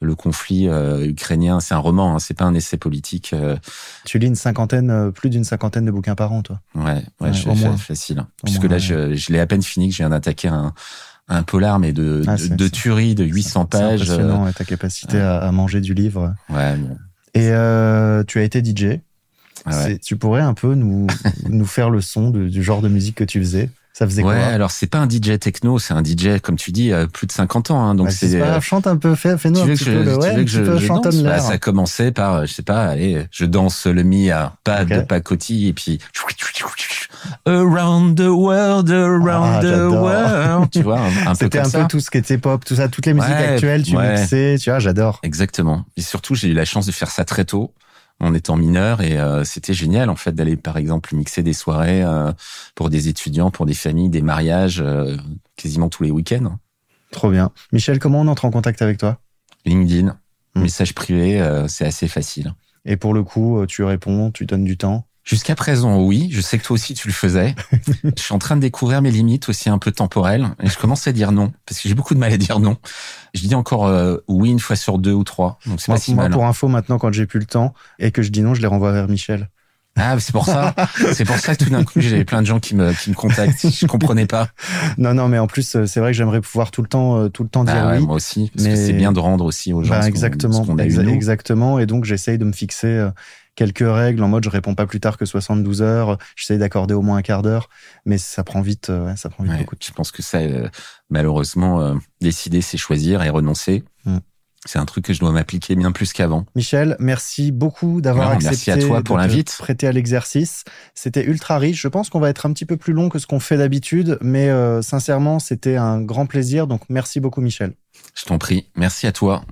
le conflit euh, ukrainien. C'est un roman, hein, c'est pas un essai politique. euh, Tu lis une cinquantaine, euh, plus d'une cinquantaine de bouquins par an, toi. ouais, ouais, Ouais, je- au moins. facile. hein. Au Puisque moins, là, ouais. je, je l'ai à peine fini que je viens d'attaquer un, un polar, mais de, Ah, de, c'est- de c'est- tuerie de 800 C'est pages. euh, impressionnant, ouais, ta capacité à, à manger du livre. ouais, bon, Et euh, tu as été DJ. Ouais. Tu pourrais un peu nous, <laughs> nous faire le son de- du genre de musique que tu faisais? Ça faisait Ouais, quoi alors c'est pas un DJ techno, c'est un DJ, comme tu dis, euh, plus de 50 ans. Hein, donc Bah, c'est euh, chante un peu, fais, fais-nous tu un veux petit peu le tu ouais, veux un que je, peu je chantonne danse? Bah. Ça commençait par, euh, je sais pas, allez, je danse le Mia, pas Ok. de pacotille, et puis Around the world, around Ah, the world, tu vois, un, un <laughs> peu C'était un ça. peu tout ce qui était pop, tout ça, toutes les musiques Ouais, actuelles, tu ouais. mixais, tu vois, j'adore. Exactement. Et surtout, j'ai eu la chance de faire ça très tôt, en étant mineur, et euh, c'était génial en fait d'aller, par exemple, mixer des soirées euh, pour des étudiants, pour des familles, des mariages, euh, quasiment tous les week-ends. Trop bien. Michel, comment on entre en contact avec toi? LinkedIn, Hmm. message privé, euh, c'est assez facile. Et pour le coup, tu réponds, tu donnes du temps? Jusqu'à présent, oui. Je sais que toi aussi, tu le faisais. <laughs> je suis en train de découvrir mes limites aussi un peu temporelles. Et je commence à dire non. Parce que j'ai beaucoup de mal à dire non. Je dis encore euh, oui une fois sur deux ou trois. Donc c'est Moi, pas si moi, mal. pour info, maintenant, quand j'ai plus le temps et que je dis non, je les renvoie vers Michel. Ah, c'est pour ça. <laughs> c'est pour ça que tout d'un coup, j'avais plein de gens qui me, qui me contactent. Je comprenais pas. Non, non, mais en plus, euh, c'est vrai que j'aimerais pouvoir tout le temps, euh, tout le temps dire Ah ouais, oui. moi aussi. Parce mais- que c'est bien de rendre aussi aux gens Bah, ce qu'on- exactement, ce eu exa- nous. exactement. Et donc, j'essaye de me fixer euh, quelques règles en mode je réponds pas plus tard que 72 heures. J'essaye d'accorder au moins un quart d'heure, mais ça prend vite, euh, ouais, ça prend vite Ouais, beaucoup de je pense que ça, euh, malheureusement, euh, décider, c'est choisir et renoncer. Hmm. C'est un truc que je dois m'appliquer bien plus qu'avant. Michel, merci beaucoup d'avoir accepté merci à toi pour l'invite. prêter à l'exercice. C'était ultra riche. Je pense qu'on va être un petit peu plus long que ce qu'on fait d'habitude, mais euh, sincèrement, c'était un grand plaisir. Donc, merci beaucoup, Michel. Je t'en prie. Merci à toi.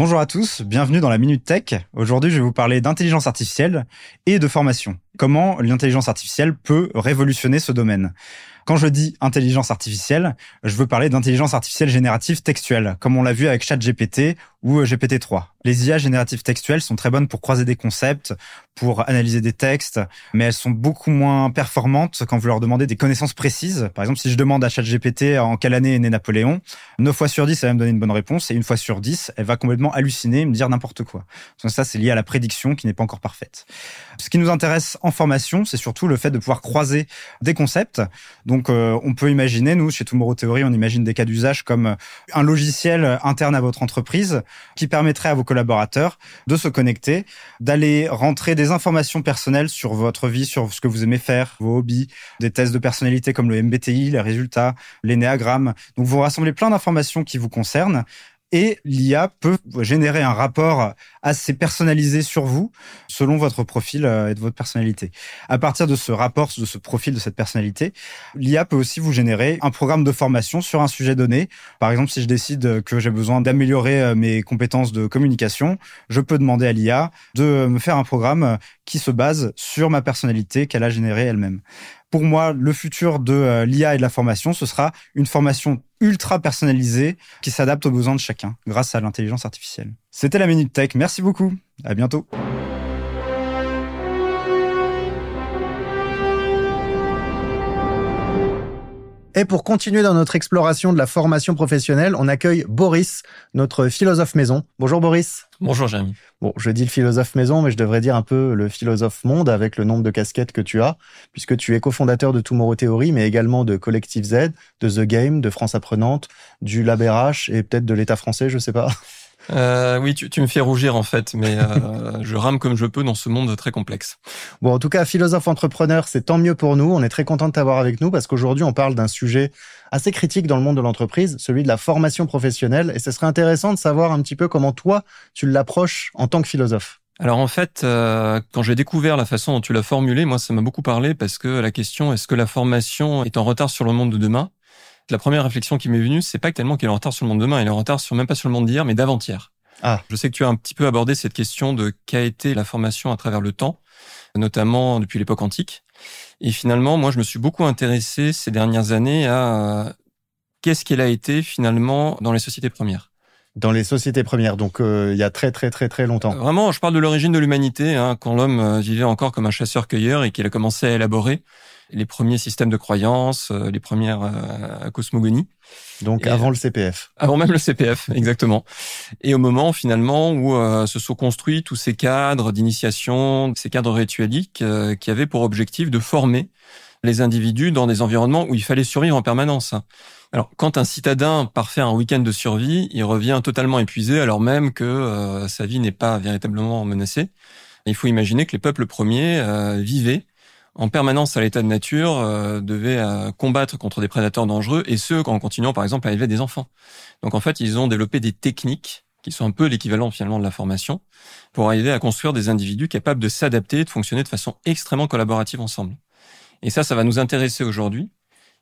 Bonjour à tous, bienvenue dans la Minute Tech. Aujourd'hui, je vais vous parler d'intelligence artificielle et de formation. Comment l'intelligence artificielle peut révolutionner ce domaine? Quand je dis intelligence artificielle, je veux parler d'intelligence artificielle générative textuelle, comme on l'a vu avec ChatGPT ou euh, GPT-3. Les IA génératives textuelles sont très bonnes pour croiser des concepts, pour analyser des textes, mais elles sont beaucoup moins performantes quand vous leur demandez des connaissances précises. Par exemple, si je demande à ChatGPT en quelle année est né Napoléon, 9 fois sur 10, elle va me donner une bonne réponse, et une fois sur 10, elle va complètement halluciner et me dire n'importe quoi. Donc ça, c'est lié à la prédiction qui n'est pas encore parfaite. Ce qui nous intéresse en formation, c'est surtout le fait de pouvoir croiser des concepts. Donc, euh, on peut imaginer, nous, chez Tomorrow Theory, on imagine des cas d'usage comme un logiciel interne à votre entreprise qui permettrait à vos collaborateurs de se connecter, d'aller rentrer des informations personnelles sur votre vie, sur ce que vous aimez faire, vos hobbies, des tests de personnalité comme le MBTI, les résultats, l'énéagramme. Donc, vous rassemblez plein d'informations qui vous concernent et l'IA peut générer un rapport assez personnalisé sur vous selon votre profil euh, et de votre personnalité. À partir de ce rapport, de ce profil, de cette personnalité, l'IA peut aussi vous générer un programme de formation sur un sujet donné. Par exemple, si je décide que j'ai besoin d'améliorer euh, mes compétences de communication, je peux demander à l'IA de me faire un programme euh, qui se base sur ma personnalité qu'elle a générée elle-même. Pour moi, le futur de euh, l'IA et de la formation, ce sera une formation ultra personnalisée qui s'adapte aux besoins de chacun grâce à l'intelligence artificielle. C'était la Minute Tech. Merci beaucoup. À bientôt. Et pour continuer dans notre exploration de la formation professionnelle, on accueille Boris, notre philosophe maison. Bonjour Boris. Bonjour Jérémy. Bon, je dis le philosophe maison, mais je devrais dire un peu le philosophe monde avec le nombre de casquettes que tu as, puisque tu es cofondateur de Tomorrow Theory, mais également de Collective Z, de The Game, de France Apprenante, du LabRH et peut-être de l'État français, je sais pas. Euh, oui, tu, tu, me fais rougir en fait, mais euh, <laughs> je rame comme je peux dans ce monde très complexe. Bon, en tout cas, philosophe entrepreneur, c'est tant mieux pour nous. On est très content de t'avoir avec nous parce qu'aujourd'hui, on parle d'un sujet assez critique dans le monde de l'entreprise, celui de la formation professionnelle. Et ce serait intéressant de savoir un petit peu comment toi, tu l'approches en tant que philosophe. Alors en fait, euh, quand j'ai découvert la façon dont tu l'as formulé, moi ça m'a beaucoup parlé parce que la question est-ce que la formation est en retard sur le monde de demain? La première réflexion qui m'est venue, c'est pas tellement qu'elle est en retard sur le monde de demain, elle est en retard sur même pas sur le monde d'hier, mais d'avant-hier. Ah. Je sais que tu as un petit peu abordé cette question de qu'a été la formation à travers le temps, notamment depuis l'époque antique. Et finalement, moi, je me suis beaucoup intéressé ces dernières années à qu'est-ce qu'elle a été finalement dans les sociétés premières. Dans les sociétés premières, donc euh, il y a très très très très longtemps. Vraiment, je parle de l'origine de l'humanité, hein, quand l'homme euh, vivait encore comme un chasseur-cueilleur et qu'il a commencé à élaborer les premiers systèmes de croyances, euh, les premières euh, cosmogonies. Donc avant le CPF. Avant même le CPF, <laughs> exactement. Et au moment finalement où euh, se sont construits tous ces cadres d'initiation, ces cadres ritueliques qui avaient pour objectif de former les individus dans des environnements où il fallait survivre en permanence. Alors, quand un citadin part faire un week-end de survie, il revient totalement épuisé, alors même que sa vie n'est pas véritablement menacée. il faut imaginer que les peuples premiers vivaient en permanence à l'état de nature euh, devaient euh, combattre contre des prédateurs dangereux et ceux en continuant par exemple à élever des enfants. Donc en fait, ils ont développé des techniques qui sont un peu l'équivalent finalement de la formation pour arriver à construire des individus capables de s'adapter, de fonctionner de façon extrêmement collaborative ensemble. Et ça, ça va nous intéresser aujourd'hui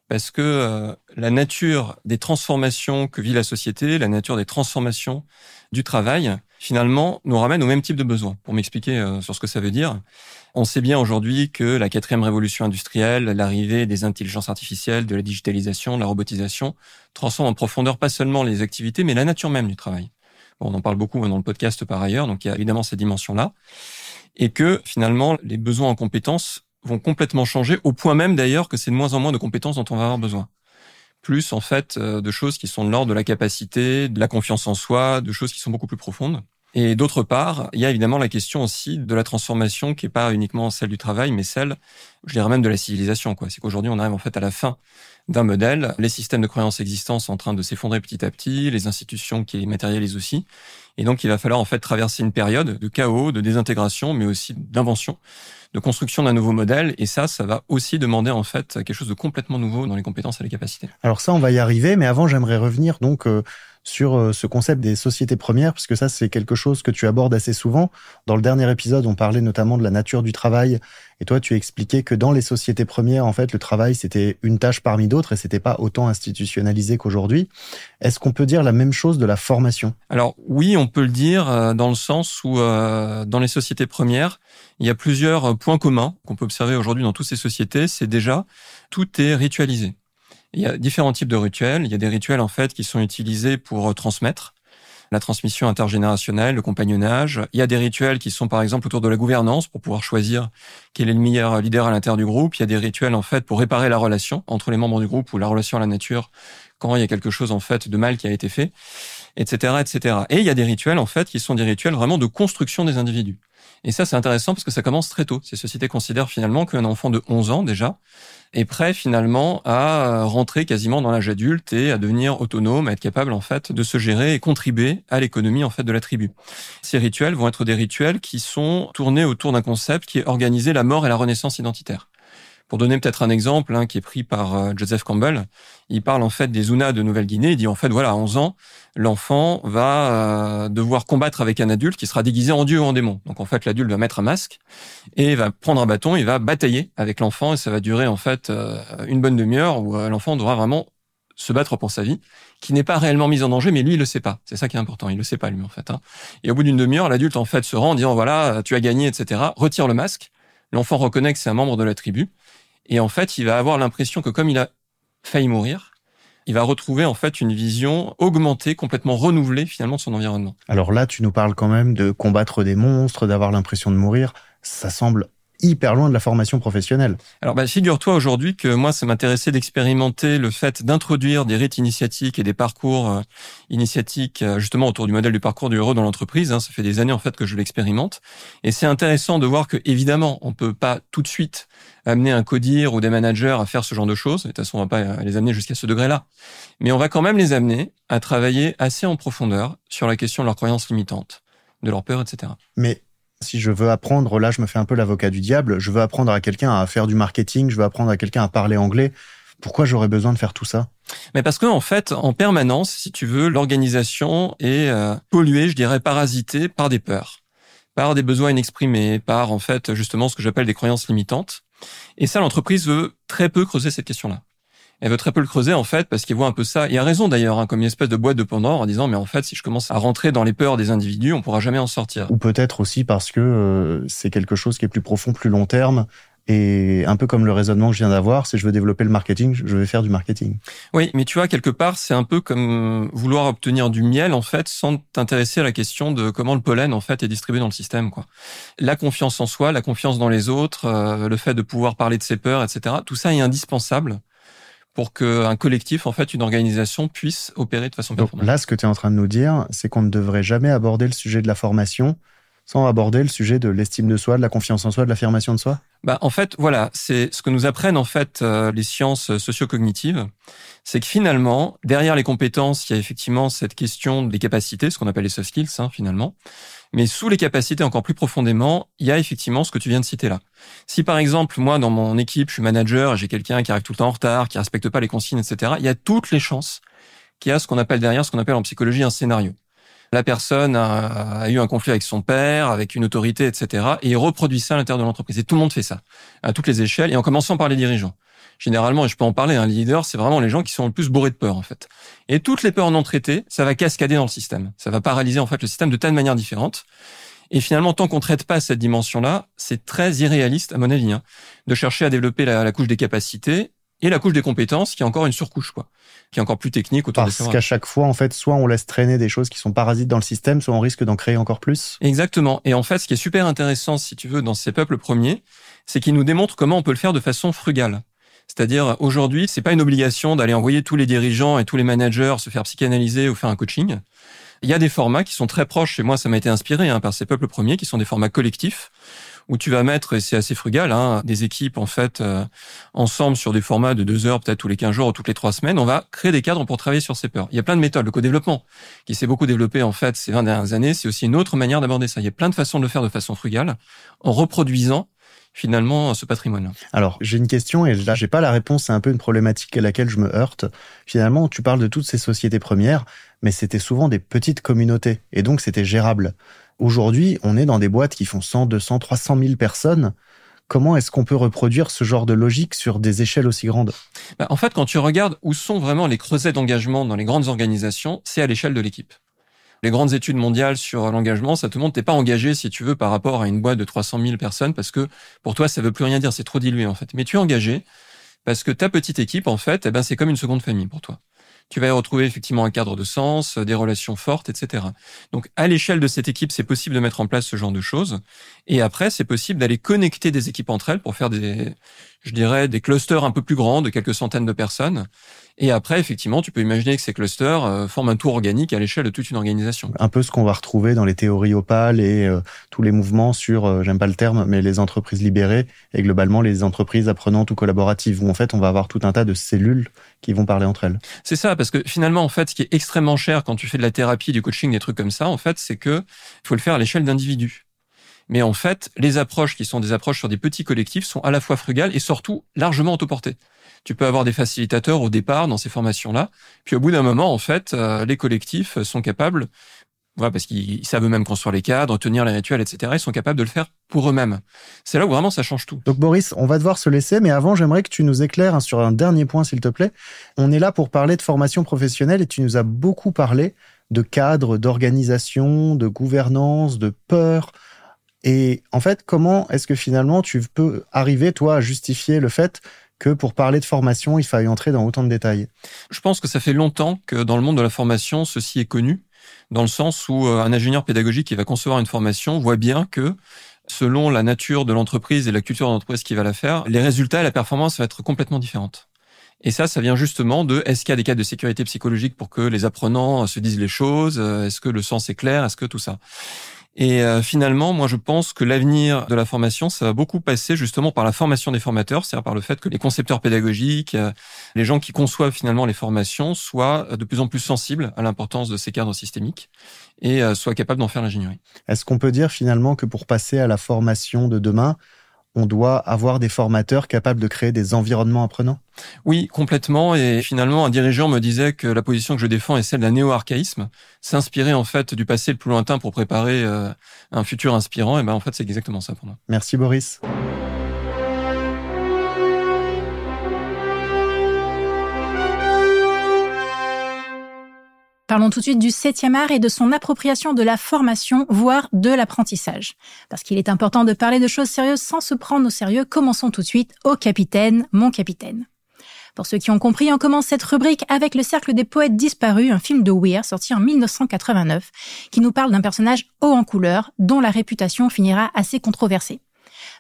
parce que euh, la nature des transformations que vit la société, la nature des transformations du travail, finalement, nous ramène au même type de besoins. Pour m'expliquer euh, sur ce que ça veut dire, on sait bien aujourd'hui que la quatrième révolution industrielle, l'arrivée des intelligences artificielles, de la digitalisation, de la robotisation, transforme en profondeur pas seulement les activités, mais la nature même du travail. Bon, on en parle beaucoup dans le podcast par ailleurs, donc il y a évidemment cette dimension-là. Et que finalement, les besoins en compétences vont complètement changer, au point même d'ailleurs que c'est de moins en moins de compétences dont on va avoir besoin. Plus en fait euh, de choses qui sont de l'ordre de la capacité, de la confiance en soi, de choses qui sont beaucoup plus profondes. Et d'autre part, il y a évidemment la question aussi de la transformation qui est pas uniquement celle du travail, mais celle, je dirais même de la civilisation. C'est qu'aujourd'hui, on arrive en fait à la fin d'un modèle. Les systèmes de croyances existants sont en train de s'effondrer petit à petit, les institutions qui les matérialisent aussi. Et donc, il va falloir en fait traverser une période de chaos, de désintégration, mais aussi d'invention de construction d'un nouveau modèle. Et ça, ça va aussi demander en fait quelque chose de complètement nouveau dans les compétences et les capacités. Alors ça, on va y arriver, mais avant, j'aimerais revenir donc euh, sur euh, ce concept des sociétés premières, parce que ça, c'est quelque chose que tu abordes assez souvent. Dans le dernier épisode, on parlait notamment de la nature du travail, et toi, tu expliquais que dans les sociétés premières, en fait, le travail, c'était une tâche parmi d'autres, et c'était pas autant institutionnalisé qu'aujourd'hui. Est-ce qu'on peut dire la même chose de la formation? Alors oui, on peut le dire euh, dans le sens où dans les sociétés premières, il y a plusieurs points communs qu'on peut observer aujourd'hui dans toutes ces sociétés. C'est déjà, tout est ritualisé. Il y a différents types de rituels. Il y a des rituels, en fait, qui sont utilisés pour euh, transmettre la transmission intergénérationnelle, le compagnonnage. Il y a des rituels qui sont par exemple autour de la gouvernance pour pouvoir choisir quel est le meilleur leader à l'intérieur du groupe. Il y a des rituels en fait pour réparer la relation entre les membres du groupe ou la relation à la nature quand il y a quelque chose en fait de mal qui a été fait, etc., etc. Et il y a des rituels en fait qui sont des rituels vraiment de construction des individus. Et ça, c'est intéressant parce que ça commence très tôt. Ces sociétés considèrent finalement qu'un enfant de 11 ans déjà est prêt finalement à rentrer quasiment dans l'âge adulte et à devenir autonome, à être capable en fait de se gérer et contribuer à l'économie en fait de la tribu. Ces rituels vont être des rituels qui sont tournés autour d'un concept qui est organiser la mort et la renaissance identitaire. Pour donner peut-être un exemple hein, qui est pris par euh, Joseph Campbell, il parle en fait des Zuna de Nouvelle-Guinée. Il dit en fait voilà, à 11 ans, l'enfant va euh, devoir combattre avec un adulte qui sera déguisé en dieu ou en démon. Donc en fait, l'adulte va mettre un masque et va prendre un bâton, il va batailler avec l'enfant et ça va durer en fait euh, une bonne demi-heure où l'enfant devra vraiment se battre pour sa vie, qui n'est pas réellement mise en danger, mais lui, il le sait pas. C'est ça qui est important. Il le sait pas, lui, en fait. Hein. Et au bout d'une demi-heure, l'adulte, en fait, se rend en disant, voilà, tu as gagné, etc., retire le masque. L'enfant reconnaît que c'est un membre de la tribu. Et en fait, il va avoir l'impression que comme il a failli mourir, il va retrouver en fait une vision augmentée, complètement renouvelée finalement de son environnement. Alors là, tu nous parles quand même de combattre des monstres, d'avoir l'impression de mourir. Ça semble hyper loin de la formation professionnelle. Alors, bah, figure-toi aujourd'hui que moi, ça m'intéressait d'expérimenter le fait d'introduire des rites initiatiques et des parcours euh, initiatiques euh, justement autour du modèle du parcours du héros dans l'entreprise. Hein. Ça fait des années en fait que je l'expérimente, et c'est intéressant de voir que évidemment, on peut pas tout de suite amener un codir ou des managers à faire ce genre de choses. De toute façon, on va pas les amener jusqu'à ce degré-là, mais on va quand même les amener à travailler assez en profondeur sur la question de leurs croyances limitantes, de leurs peurs, etc. Mais si je veux apprendre, là je me fais un peu l'avocat du diable, je veux apprendre à quelqu'un à faire du marketing, je veux apprendre à quelqu'un à parler anglais, pourquoi j'aurais besoin de faire tout ça? Mais parce que en fait, en permanence, si tu veux, l'organisation est euh, polluée, je dirais, parasitée par des peurs, par des besoins inexprimés, par en fait justement ce que j'appelle des croyances limitantes. Et ça, l'entreprise veut très peu creuser cette question-là elle veut très peu le creuser en fait parce qu'il voit un peu ça. Il a raison d'ailleurs, hein, comme une espèce de boîte de Pandore en disant mais en fait si je commence à rentrer dans les peurs des individus, on pourra jamais en sortir. Ou peut-être aussi parce que euh, c'est quelque chose qui est plus profond, plus long terme. Et un peu comme le raisonnement que je viens d'avoir, si je veux développer le marketing, je vais faire du marketing. Oui, mais tu vois, quelque part, c'est un peu comme vouloir obtenir du miel, en fait, sans t'intéresser à la question de comment le pollen, en fait, est distribué dans le système, quoi. La confiance en soi, la confiance dans les autres, euh, le fait de pouvoir parler de ses peurs, etc. Tout ça est indispensable pour qu'un collectif, en fait, une organisation puisse opérer de façon performante. Là, ce que tu es en train de nous dire, c'est qu'on ne devrait jamais aborder le sujet de la formation sans aborder le sujet de l'estime de soi, de la confiance en soi, de l'affirmation de soi? Bah, En fait, voilà, c'est ce que nous apprennent en fait euh, les sciences socio-cognitives, c'est que finalement, derrière les compétences, il y a effectivement cette question des capacités, ce qu'on appelle les soft skills, hein, finalement. Mais sous les capacités, encore plus profondément, il y a effectivement ce que tu viens de citer là. Si par exemple, moi, dans mon équipe, je suis manager j'ai quelqu'un qui arrive tout le temps en retard, qui respecte pas les consignes, etc., il y a toutes les chances qu'il y a ce qu'on appelle derrière, ce qu'on appelle en psychologie un scénario. La personne a, eu un conflit avec son père, avec une autorité, etc., et il reproduit ça à l'intérieur de l'entreprise. Et tout le monde fait ça, à toutes les échelles, et en commençant par les dirigeants généralement, et je peux en parler, un hein, leader, c'est vraiment les gens qui sont le plus bourrés de peur, en fait. Et toutes les peurs non traitées, ça va cascader dans le système. Ça va paralyser, en fait, le système de tas de manières différentes. Et finalement, tant qu'on traite pas cette dimension-là, c'est très irréaliste, à mon avis, hein, de chercher à développer la, couche des capacités et la couche des compétences, qui est encore une surcouche, quoi, qui est encore plus technique autour Parce qu'à chaque fois, en fait, soit on laisse traîner des choses qui sont parasites dans le système, soit on risque d'en créer encore plus. Exactement. Et en fait, ce qui est super intéressant, si tu veux, dans ces peuples premiers, c'est qu'ils nous démontrent comment on peut le faire de façon frugale. C'est-à-dire aujourd'hui, c'est pas une obligation d'aller envoyer tous les dirigeants et tous les managers se faire psychanalyser ou faire un coaching. Il y a des formats qui sont très proches, et moi ça m'a été inspiré hein, par ces peuples premiers, qui sont des formats collectifs, où tu vas mettre, et c'est assez frugal, hein, des équipes en fait euh, ensemble sur des formats de deux heures, peut-être tous les quinze jours ou toutes les trois semaines. On va créer des cadres pour travailler sur ces peurs. Il y a plein de méthodes. Le co-développement, qui s'est beaucoup développé en fait ces 20 dernières années, c'est aussi une autre manière d'aborder ça. Il y a plein de façons de le faire de façon frugale, en reproduisant finalement ce patrimoine. Alors, j'ai une question et là, j'ai pas la réponse. C'est un peu une problématique à laquelle je me heurte. Finalement, tu parles de toutes ces sociétés premières, mais c'était souvent des petites communautés et donc c'était gérable. Aujourd'hui, on est dans des boîtes qui font 100, 200, 300 000 personnes. Comment est-ce qu'on peut reproduire ce genre de logique sur des échelles aussi grandes? Bah, En fait, quand tu regardes où sont vraiment les creusets d'engagement dans les grandes organisations, c'est à l'échelle de l'équipe les grandes études mondiales sur l'engagement, ça te montre t'es pas engagé si tu veux par rapport à une boîte de 300 000 personnes parce que pour toi ça veut plus rien dire, c'est trop dilué en fait. Mais tu es engagé parce que ta petite équipe en fait, eh ben c'est comme une seconde famille pour toi. Tu vas y retrouver effectivement un cadre de sens, des relations fortes, etc. Donc à l'échelle de cette équipe, c'est possible de mettre en place ce genre de choses. Et après, c'est possible d'aller connecter des équipes entre elles pour faire des, je dirais, des clusters un peu plus grands de quelques centaines de personnes et après, effectivement, tu peux imaginer que ces clusters euh, forment un tour organique à l'échelle de toute une organisation. Un peu ce qu'on va retrouver dans les théories opales et euh, tous les mouvements sur, euh, j'aime pas le terme, mais les entreprises libérées et globalement les entreprises apprenantes ou collaboratives, où en fait on va avoir tout un tas de cellules qui vont parler entre elles. C'est ça, parce que finalement, en fait, ce qui est extrêmement cher quand tu fais de la thérapie, du coaching, des trucs comme ça, en fait, c'est que il faut le faire à l'échelle d'individus. Mais en fait, les approches qui sont des approches sur des petits collectifs sont à la fois frugales et surtout largement autoportées tu peux avoir des facilitateurs au départ dans ces formations-là. Puis au bout d'un moment, en fait, euh, les collectifs sont capables, voilà, parce qu'ils savent eux-mêmes construire les cadres, tenir les rituels, etc. Ils sont capables de le faire pour eux-mêmes. C'est là où vraiment ça change tout. Donc Boris, on va devoir se laisser, mais avant, j'aimerais que tu nous éclaires sur un dernier point, s'il te plaît. On est là pour parler de formation professionnelle et tu nous as beaucoup parlé de cadre, d'organisation, de gouvernance, de peur. Et en fait, comment est-ce que finalement tu peux arriver, toi, à justifier le fait que pour parler de formation, il faille entrer dans autant de détails? Je pense que ça fait longtemps que dans le monde de la formation, ceci est connu, dans le sens où euh, un ingénieur pédagogique qui va concevoir une formation voit bien que selon la nature de l'entreprise et la culture de l'entreprise qui va la faire, les résultats et la performance vont être complètement différentes. Et ça, ça vient justement de est-ce qu'il y a des cas de sécurité psychologique pour que les apprenants se disent les choses? Est-ce que le sens est clair? Est-ce que tout ça? Et euh, finalement, moi, je pense que l'avenir de la formation, ça va beaucoup passer justement par la formation des formateurs, c'est-à-dire par le fait que les concepteurs pédagogiques, euh, les gens qui conçoivent finalement les formations, soient de plus en plus sensibles à l'importance de ces cadres systémiques et euh, soient capables d'en faire l'ingénierie. Est-ce qu'on peut dire finalement que pour passer à la formation de demain, on doit avoir des formateurs capables de créer des environnements apprenants? Oui, complètement. Et finalement, un dirigeant me disait que la position que je défends est celle d'un néo-archaïsme, s'inspirer en fait du passé le plus lointain pour préparer euh, un futur inspirant. Et ben en fait, c'est exactement ça pour moi. Merci Boris. Parlons tout de suite du septième art et de son appropriation de la formation, voire de l'apprentissage. Parce qu'il est important de parler de choses sérieuses sans se prendre au sérieux, commençons tout de suite au capitaine, mon capitaine. Pour ceux qui ont compris, on commence cette rubrique avec Le Cercle des Poètes Disparus, un film de Weir sorti en 1989, qui nous parle d'un personnage haut en couleur, dont la réputation finira assez controversée.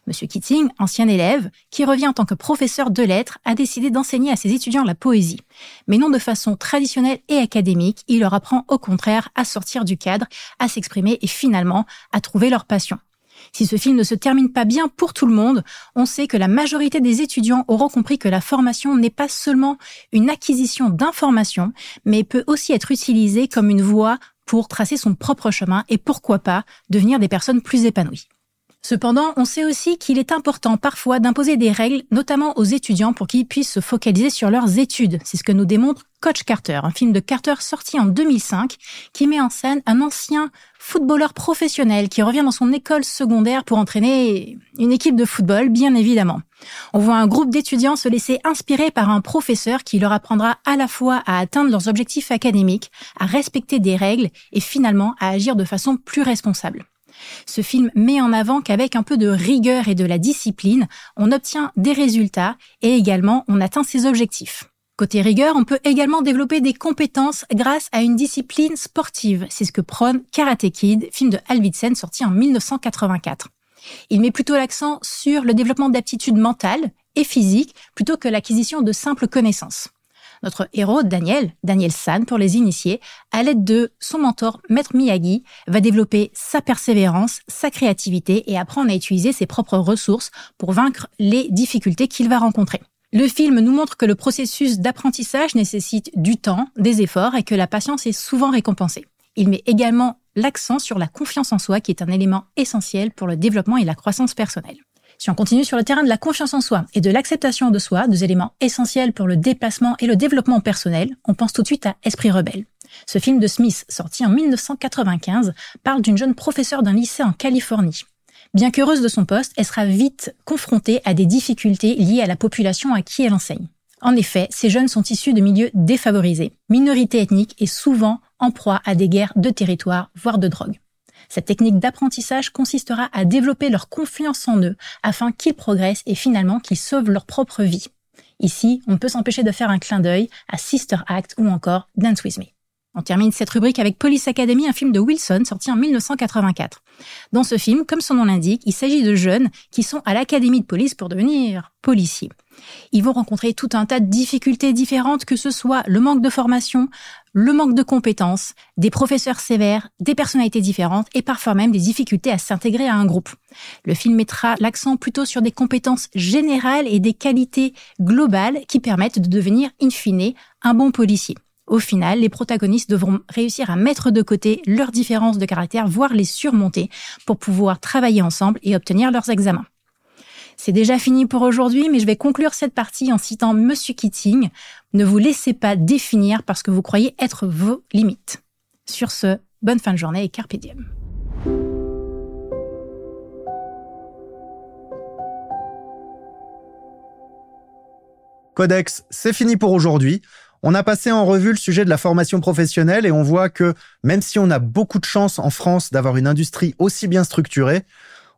Monsieur Keating, ancien élève, qui revient en tant que professeur de lettres, a décidé d'enseigner à ses étudiants la poésie. Mais non de façon traditionnelle et académique, il leur apprend au contraire à sortir du cadre, à s'exprimer et finalement à trouver leur passion. Si ce film ne se termine pas bien pour tout le monde, on sait que la majorité des étudiants auront compris que la formation n'est pas seulement une acquisition d'informations, mais peut aussi être utilisée comme une voie pour tracer son propre chemin et pourquoi pas devenir des personnes plus épanouies. Cependant, on sait aussi qu'il est important parfois d'imposer des règles, notamment aux étudiants, pour qu'ils puissent se focaliser sur leurs études. C'est ce que nous démontre Coach Carter, un film de Carter sorti en 2005, qui met en scène un ancien footballeur professionnel qui revient dans son école secondaire pour entraîner une équipe de football, bien évidemment. On voit un groupe d'étudiants se laisser inspirer par un professeur qui leur apprendra à la fois à atteindre leurs objectifs académiques, à respecter des règles et finalement à agir de façon plus responsable. Ce film met en avant qu'avec un peu de rigueur et de la discipline, on obtient des résultats et également on atteint ses objectifs. Côté rigueur, on peut également développer des compétences grâce à une discipline sportive. C'est ce que prône Karate Kid, film de Alvidsen sorti en 1984. Il met plutôt l'accent sur le développement d'aptitudes mentales et physiques plutôt que l'acquisition de simples connaissances. Notre héros, Daniel, Daniel San pour les initiés, à l'aide de son mentor, Maître Miyagi, va développer sa persévérance, sa créativité et apprendre à utiliser ses propres ressources pour vaincre les difficultés qu'il va rencontrer. Le film nous montre que le processus d'apprentissage nécessite du temps, des efforts et que la patience est souvent récompensée. Il met également l'accent sur la confiance en soi qui est un élément essentiel pour le développement et la croissance personnelle. Si on continue sur le terrain de la confiance en soi et de l'acceptation de soi, deux éléments essentiels pour le déplacement et le développement personnel, on pense tout de suite à Esprit rebelle. Ce film de Smith, sorti en 1995, parle d'une jeune professeure d'un lycée en Californie. Bien qu'heureuse de son poste, elle sera vite confrontée à des difficultés liées à la population à qui elle enseigne. En effet, ces jeunes sont issus de milieux défavorisés, minorités ethniques et souvent en proie à des guerres de territoire, voire de drogue. Cette technique d'apprentissage consistera à développer leur confiance en eux afin qu'ils progressent et finalement qu'ils sauvent leur propre vie. Ici, on peut s'empêcher de faire un clin d'œil à Sister Act ou encore Dance With Me. On termine cette rubrique avec Police Academy, un film de Wilson sorti en 1984. Dans ce film, comme son nom l'indique, il s'agit de jeunes qui sont à l'académie de police pour devenir policiers. Ils vont rencontrer tout un tas de difficultés différentes, que ce soit le manque de formation, le manque de compétences, des professeurs sévères, des personnalités différentes et parfois même des difficultés à s'intégrer à un groupe. Le film mettra l'accent plutôt sur des compétences générales et des qualités globales qui permettent de devenir in fine un bon policier. Au final, les protagonistes devront réussir à mettre de côté leurs différences de caractère, voire les surmonter, pour pouvoir travailler ensemble et obtenir leurs examens. C'est déjà fini pour aujourd'hui, mais je vais conclure cette partie en citant Monsieur Keating. Ne vous laissez pas définir parce que vous croyez être vos limites. Sur ce, bonne fin de journée et carpe diem. Codex, c'est fini pour aujourd'hui. On a passé en revue le sujet de la formation professionnelle et on voit que même si on a beaucoup de chance en France d'avoir une industrie aussi bien structurée,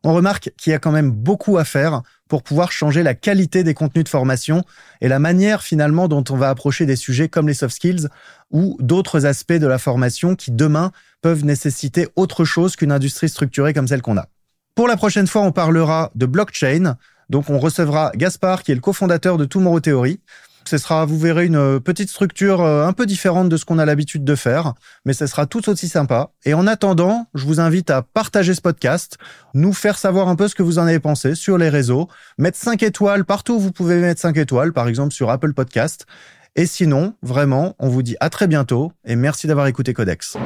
on remarque qu'il y a quand même beaucoup à faire pour pouvoir changer la qualité des contenus de formation et la manière finalement dont on va approcher des sujets comme les soft skills ou d'autres aspects de la formation qui demain peuvent nécessiter autre chose qu'une industrie structurée comme celle qu'on a. Pour la prochaine fois, on parlera de blockchain. Donc, on recevra Gaspard, qui est le cofondateur de Tomorrow Theory. Ce sera, vous verrez, une petite structure euh, un peu différente de ce qu'on a l'habitude de faire, mais ce sera tout aussi sympa. Et en attendant, je vous invite à partager ce podcast, nous faire savoir un peu ce que vous en avez pensé sur les réseaux, mettre 5 étoiles partout où vous pouvez mettre 5 étoiles, par exemple sur Apple Podcast. Et sinon, vraiment, on vous dit à très bientôt et merci d'avoir écouté Codex.